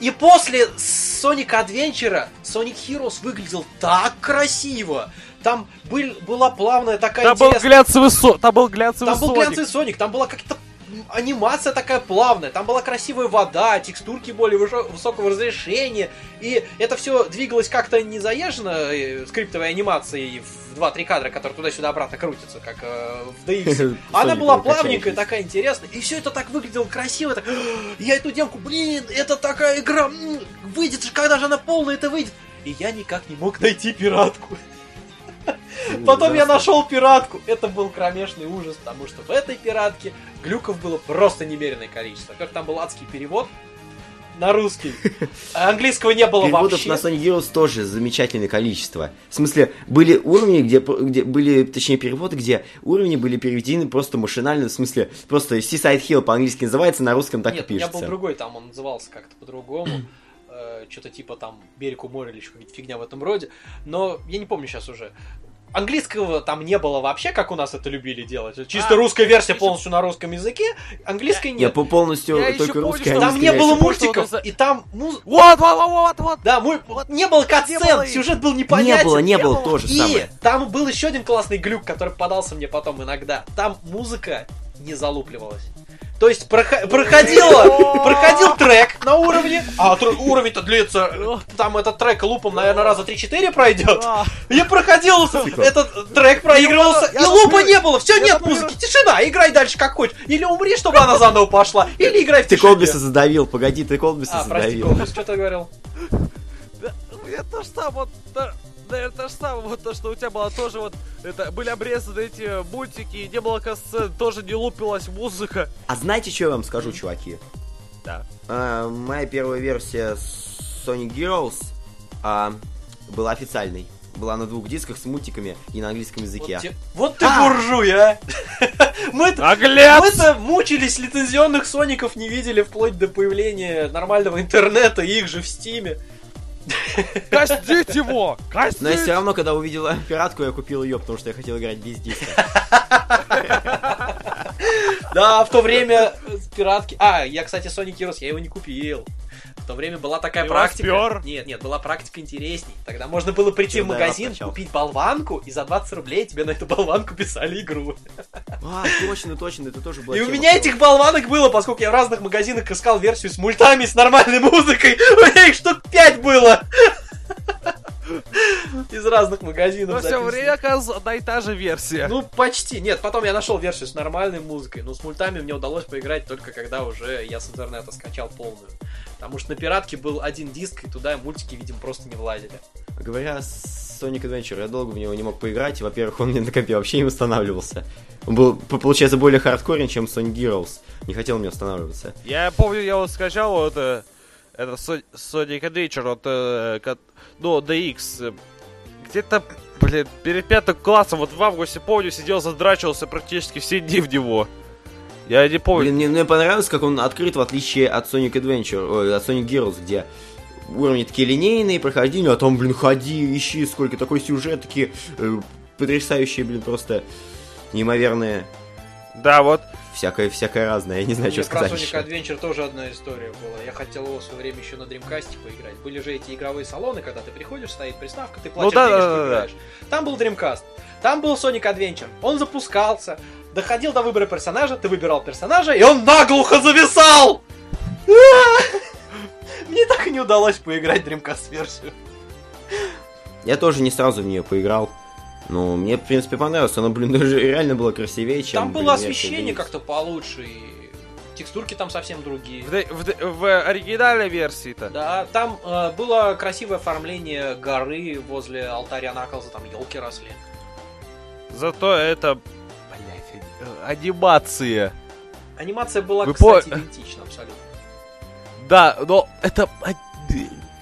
и после Sonic Adventure Sonic Heroes выглядел так красиво. Там был, была плавная такая Там был интересная... глянцевый со... Там был глянцевый Там был Соник. глянцевый Соник, там была как-то анимация такая плавная, там была красивая вода, текстурки более высокого разрешения, и это все двигалось как-то не заезжено э, скриптовой анимацией в 2-3 кадра, которые туда-сюда обратно крутятся, как э, в DX. Она была был плавненькая, такая интересная, и все это так выглядело красиво, так, я эту демку, блин, это такая игра, выйдет же, когда же она полная это выйдет? И я никак не мог найти пиратку. Потом я нашел пиратку. Это был кромешный ужас, потому что в этой пиратке глюков было просто немереное количество. Как там был адский перевод на русский. А английского не было Переводов вообще. на Sonic Heroes тоже замечательное количество. В смысле, были уровни, где, где были, точнее, переводы, где уровни были переведены просто машинально, в смысле, просто Seaside Hill по-английски называется, на русском так Нет, и у меня пишется. был другой, там он назывался как-то по-другому. Что-то типа там берег у моря или еще какая-то фигня в этом роде. Но я не помню сейчас уже. Английского там не было вообще, как у нас это любили делать. Чисто А, русская версия еще- полностью на русском языке, английской Я нет. по полностью Я только помню, Там не было помню, мультиков, из- и там муз- Вот, вот, вот, вот, вот. Да, мой... не было Не было катсцен, сюжет был Не непонятен. было, не было было. тоже И самое. там был еще один классный глюк, который попадался мне потом иногда. Там музыка не залупливалась. То есть прохо- проходила, проходил трек на уровне, а тр- уровень-то длится, там этот трек лупом, наверное, раза 3-4 пройдет. И проходил этот трек, проигрывался, и лупа не было, все, нет музыки, тишина, играй дальше как хочешь. Или умри, чтобы она заново пошла, или играй в Ты тишине. Колбиса задавил, погоди, ты Колбиса А, прости, задавил. Колбис, что ты говорил? Да, Это то же самое, вот, да, наверное, то же самое, вот то, что у тебя было тоже вот, это, были обрезаны эти мультики, не было касцен, тоже не лупилась музыка. А знаете, что я вам скажу, чуваки? Да. А, моя первая версия Sonic Heroes а, была официальной. Была на двух дисках с мультиками и на английском Вот, языке. те- вот ты А! буржуй, а! Мы-то мучились, лицензионных соников не видели вплоть до появления нормального интернета, и их же в стиме. Костить его! Костить! Но я все равно, когда увидела пиратку, я купил ее, потому что я хотел играть без диска. Да, в то время пиратки... А, я, кстати, Sonic Heroes, я его не купил. В то время была такая Ты его практика. спер? Нет, нет, была практика интересней. Тогда можно было прийти Чё, в да, магазин, раскачал. купить болванку, и за 20 рублей тебе на эту болванку писали игру. А, точно, точно, это тоже было. И у меня этих болванок было, поскольку я в разных магазинах искал версию с мультами, с нормальной музыкой. У меня их штук 5 было. Из разных магазинов. Но все время, оказывается, одна и та же версия. Ну, почти. Нет, потом я нашел версию с нормальной музыкой, но с мультами мне удалось поиграть только когда уже я с интернета скачал полную. Потому что на пиратке был один диск, и туда мультики, видимо, просто не влазили. Говоря с Sonic Adventure, я долго в него не мог поиграть. Во-первых, он мне на компе вообще не устанавливался. Он был, по- получается, более хардкорен, чем Sonic Heroes. Не хотел мне устанавливаться. Я помню, я вот скачал вот э, это Со- Sonic Adventure, вот, э, ну, DX. Где-то, блин, перед пятым классом, вот в августе, помню, сидел, задрачивался практически все дни в него. Я не помню. Блин, мне, мне понравилось, как он открыт, в отличие от Sonic Adventure, ой, от Sonic Heroes, где уровни такие линейные, прохождения, а там, блин, ходи, ищи, сколько такой сюжет, такие э, потрясающие, блин, просто неимоверные, Да, вот. всякое, всякое разное, я не знаю, Мне что про сказать Sonic еще. Adventure тоже одна история была. Я хотел его в свое время еще на Dreamcast поиграть. Были же эти игровые салоны, когда ты приходишь, стоит приставка, ты платишь да, денежки, да, да, да. играешь. Там был Dreamcast, там был Sonic Adventure. Он запускался, доходил до выбора персонажа, ты выбирал персонажа, и он наглухо зависал! Мне так и не удалось поиграть в Dreamcast-версию. Я тоже не сразу в нее поиграл, но мне, в принципе, понравилось, оно, блин, даже реально было красивее, чем... Там было освещение как-то получше, и текстурки там совсем другие. В, в в оригинальной версии-то. Да, там э, было красивое оформление горы возле алтаря Наклза, там елки росли. Зато это, анимация. Анимация была, Вы кстати, по- идентична абсолютно. Да, но это... а,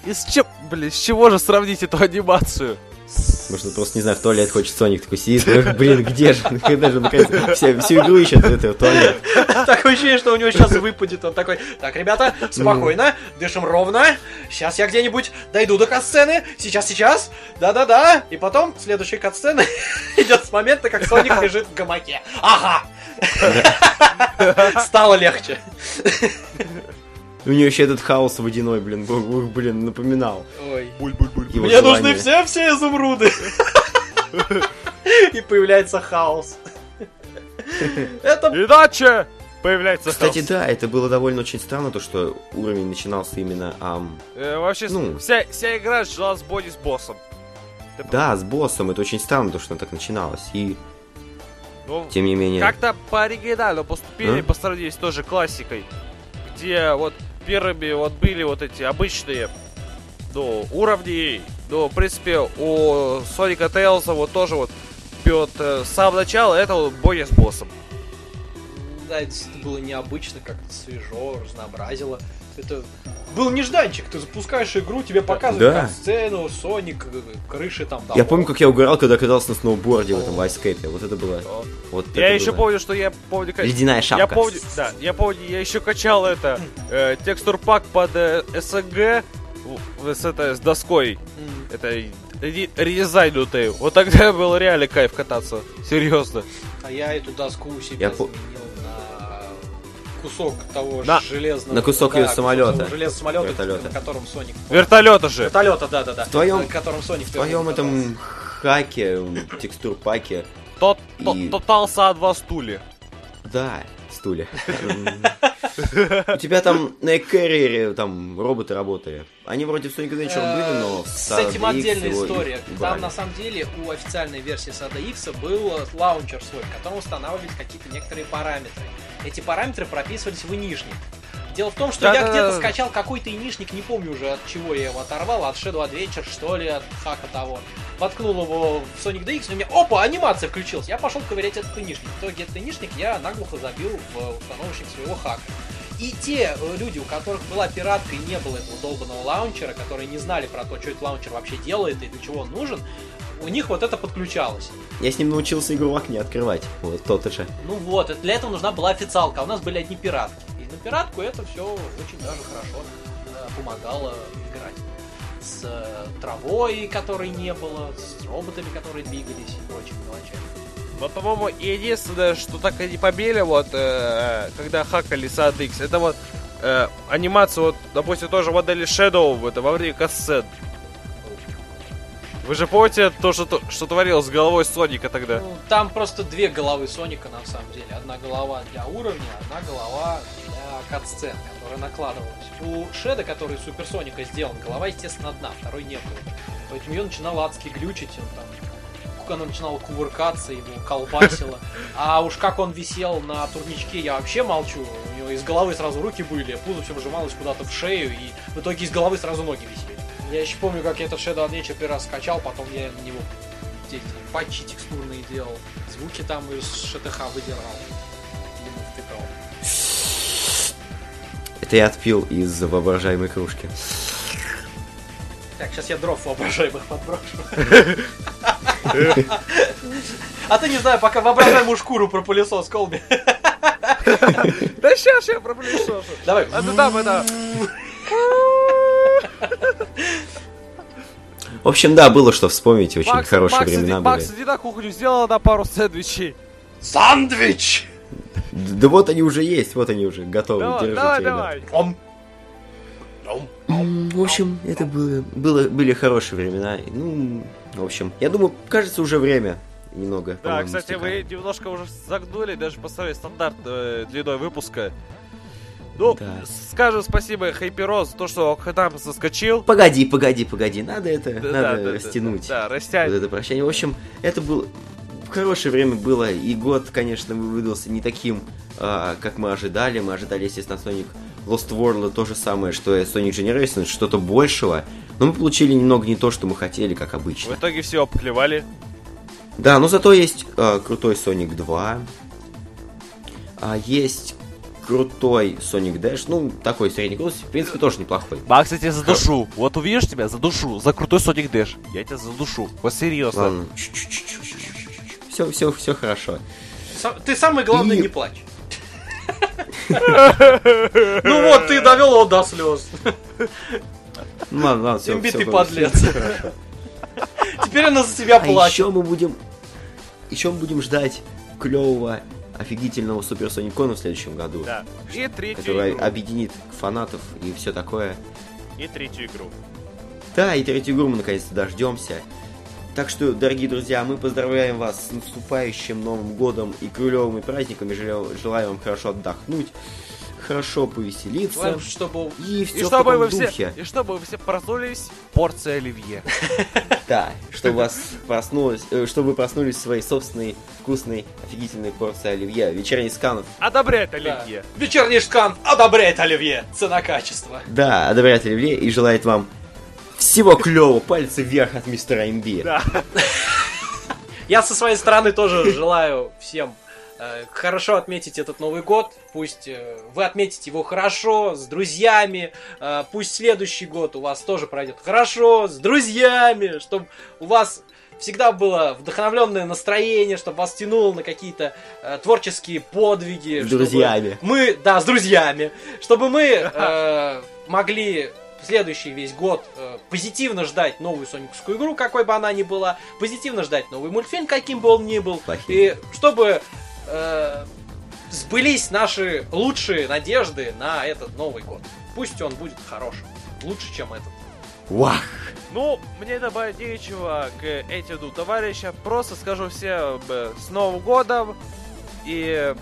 Из чем, блин, с чего же сравнить эту анимацию? Может, он просто, не знаю, в туалет хочет Соник такой сидит, «Эх, блин, где же, когда же, наконец, вся- всю игру ищет это, в туалет. Такое ощущение, что у него сейчас выпадет. Он такой, так, ребята, спокойно, дышим ровно. Сейчас я где-нибудь дойду до катсцены. Сейчас, сейчас. Да-да-да. И потом следующая катсцена идет с момента, как Соник лежит в гамаке. Ага. Стало легче. У нее еще этот хаос водяной, блин, блин, напоминал. Ой. его Мне нужны все-все изумруды. И появляется хаос. Это Иначе появляется Кстати, хаос. да, это было довольно очень странно, то, что уровень начинался именно, ам, Э, вообще, Ну. вся, вся игра жила с боди с боссом. Ты да, с боссом, это очень странно, то, что так начиналось, и, Ну, тем не менее... Как-то по оригиналу поступили А? по сравнению с той же классикой, где вот первыми вот были вот эти обычные ну, уровни, ну, в принципе, у Соника Тейлса вот тоже вот вот э, с самого начала это вот бой с. Да, это было необычно, как-то свежо, разнообразило. Это был нежданчик. Ты запускаешь игру, тебе показывают Да. сцену, Соник, э, крыши там. Я помню, как я угорал, когда катался на сноуборде в этом вайскейпе, вот это было... Вот Я это еще было. помню, что я помню, как... Ледяная шапка. Я помню, да, я помню, я еще качал это э, текстур пак под э, СНГ с, это, с доской. М. Это ре- редизайнутый. Вот тогда был реально кайф кататься. Серьезно. А я эту доску у себя Я заменил кусок того На- железного... на кусок да, её самолёта. железного самолета, Вертолёта. на котором Соник... Вертолета же. Вертолета, да-да-да. В твоём- На котором Соник В твоем этом хаке, текстур паке, Тот, И- тот, тотал са два стуле. Да, стулья. У тебя там на Эккерриере там роботы работали. Они вроде в Sonic Adventure были, но С этим отдельная история. Там на самом деле у официальной версии Сада X был лаунчер свой, в котором устанавливались какие-то некоторые параметры. Эти параметры прописывались в инишник. Дело в том, что я где-то скачал какой-то инишник, не помню уже от чего я его оторвал, от Shadow Adventure, что ли, от хака того. Воткнул его в Sonic DX, и у меня, опа, анимация включилась. Я пошел ковырять этот инишник. В итоге этот инишник я наглухо забил в установочник своего хака. И те э, люди, у которых была пиратка и не было этого долбанного лаунчера, которые не знали про то, что этот лаунчер вообще делает и для чего он нужен, у них вот это подключалось. Я с ним научился игру в окне открывать. Вот тот же. Ну вот, для этого нужна была официалка, а у нас были одни пиратки. Пиратку это все очень даже хорошо э, помогало играть. С э, травой, которой не было, с роботами, которые двигались и прочими мелочами. Вот, по-моему, единственное, что так и не побили, вот, э, когда хакали Sad X, это вот э, анимация, вот, допустим, тоже модели Shadow, это во время кассет. Вы же помните то, что, то- что творилось с головой Соника тогда? Ну, там просто две головы Соника на самом деле. Одна голова для уровня, одна голова для катсцен, которая накладывалась. У Шеда, который из Супер Соника сделан, голова, естественно, одна, второй не было. Поэтому ее начинало адски глючить, он там она начинала кувыркаться, его колбасило. А уж как он висел на турничке, я вообще молчу. У него из головы сразу руки были, пузо все вжималось куда-то в шею, и в итоге из головы сразу ноги висели. Я еще помню, как я этот Shadow Adventure первый раз скачал, потом я на него эти патчи текстурные делал, звуки там из ШТХ выдирал, ему втыкал. Это я отпил из воображаемой кружки. Так, сейчас я дров воображаемых подброшу. А ты не знаю, пока воображаемую шкуру про пылесос Колби. Да сейчас я проблешу. Давай. А ты там это... В общем, да, было что вспомнить. Очень Макс, хорошие Макс, времена иди, Макс, были. иди на кухню, сделала на пару сэндвичей. Сандвич! Да вот они уже есть, вот они уже готовы. Давай, Держите, давай, давай. В общем, это было, было, были хорошие времена. Ну, в общем, я думаю, кажется, уже время немного. Да, кстати, вы истекает. немножко уже загнули, даже поставили стандарт э, длиной выпуска. Ну, Да. скажем спасибо за то, что к нам заскочил. Погоди, погоди, погоди, надо это, Да, надо да, да, растянуть. Да, да, Вот растянь. это прощание. В общем, это был хорошее время было, и год, конечно, выдался не таким, а, как мы ожидали. Мы ожидали, естественно, Sonic Lost World то же самое, что и Sonic Generations, что-то большего. Но мы получили немного не то, что мы хотели, как В обычно. итоге все обклевали. Да, но зато есть а, крутой Sonic 2. А есть крутой Sonic Dash. Ну, такой средний крутости, в принципе, тоже неплохой. Макс, я тебя задушу. Вот увидишь тебя, задушу. За крутой Sonic Dash. Я тебя задушу. Вот серьезно. Ладно. Все, все, все хорошо. Ты самое главное И- не плачь. Ну вот, ты довел его до слез. Ну ладно, ладно, все, Имбитый подлец. Теперь она за тебя А плачет. еще мы будем, еще мы будем ждать клевого, офигительного Супер Соникона в следующем году, Да. И третью который игру. объединит фанатов и все такое. И третью игру. Да, и третью игру мы наконец-то дождемся. Так что, дорогие друзья, мы поздравляем вас с наступающим Новым Годом и клевыми праздниками. Желаю, желаю вам хорошо отдохнуть, хорошо повеселиться. Желаем, чтобы И И все в чтобы таком вы духе. все, и чтобы вы все проснулись порция оливье. Да, чтобы вас проснулось, э, чтобы вы проснулись в своей собственной вкусной, офигительной порции оливье. Вечерний скан. Одобряет Да. оливье. Вечерний шкан одобряет Оливье. Цена-качество. Да, одобряет оливье и желает вам всего клевого. Пальцы вверх от мистера МБ. Да. Я со своей стороны тоже желаю всем хорошо отметить этот Новый год. Пусть э, вы отметите его хорошо, с друзьями. Э, пусть следующий год у вас тоже пройдет хорошо, с друзьями. Чтобы у вас всегда было вдохновленное настроение, чтобы вас тянуло на какие-то э, творческие подвиги. С друзьями. Мы, да, с друзьями. Чтобы мы э, могли следующий весь год э, позитивно ждать новую сониковскую игру, какой бы она ни была, позитивно ждать новый мультфильм, каким бы он ни был, Плохим. и чтобы э, сбылись наши лучшие надежды на этот Новый год. Пусть он будет хорошим, лучше, чем этот. Вах! Ну, мне добавить нечего к этим товарищам. Просто скажу всем э, с Новым годом. И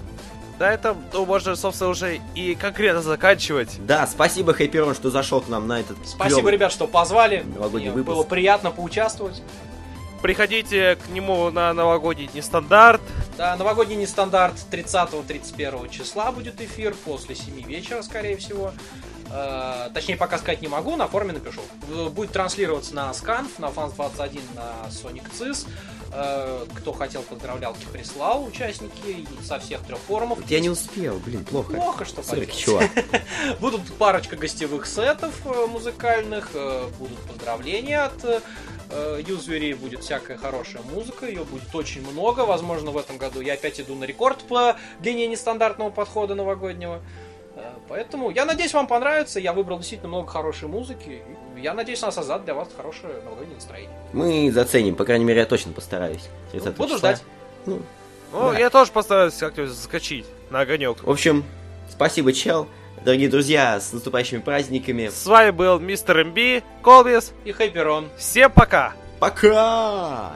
на этом, ну, можно, собственно, уже и конкретно заканчивать. Да, спасибо, Хайперон, что зашел к нам на этот Спасибо, клёвый- ребят, что позвали. Новогодний Мне выпуск. Было приятно поучаствовать. Приходите к нему на новогодний нестандарт. Да, новогодний нестандарт 30-31 числа будет эфир, после 7 вечера, скорее всего. Э, точнее, пока сказать не могу, на форуме напишу. В- Будет транслироваться на Сканф, на Фанс21, на Sonic CIS. Э, кто хотел, поздравлялки прислал, участники со всех трех форумов. Я не успел, блин, плохо. Плохо, что поделать. чувак. Будут парочка гостевых сетов э, музыкальных, э, будут поздравления от юзерей, будет всякая хорошая музыка, ее будет очень много. Возможно, в этом году я опять иду на рекорд по длине нестандартного подхода новогоднего. Поэтому я надеюсь, вам понравится. Я выбрал действительно много хорошей музыки. И Я надеюсь, она создаст для вас хорошее новогоднее настроение. Мы заценим, по крайней мере, я точно постараюсь. 30 Буду числа. ждать. Ну, Ну, Да. я тоже постараюсь как-то заскочить на огонек. в общем, спасибо, чел. Дорогие друзья, с наступающими праздниками. С вами был мистер МБ, Колбис. И Хайперон. Всем пока! Пока!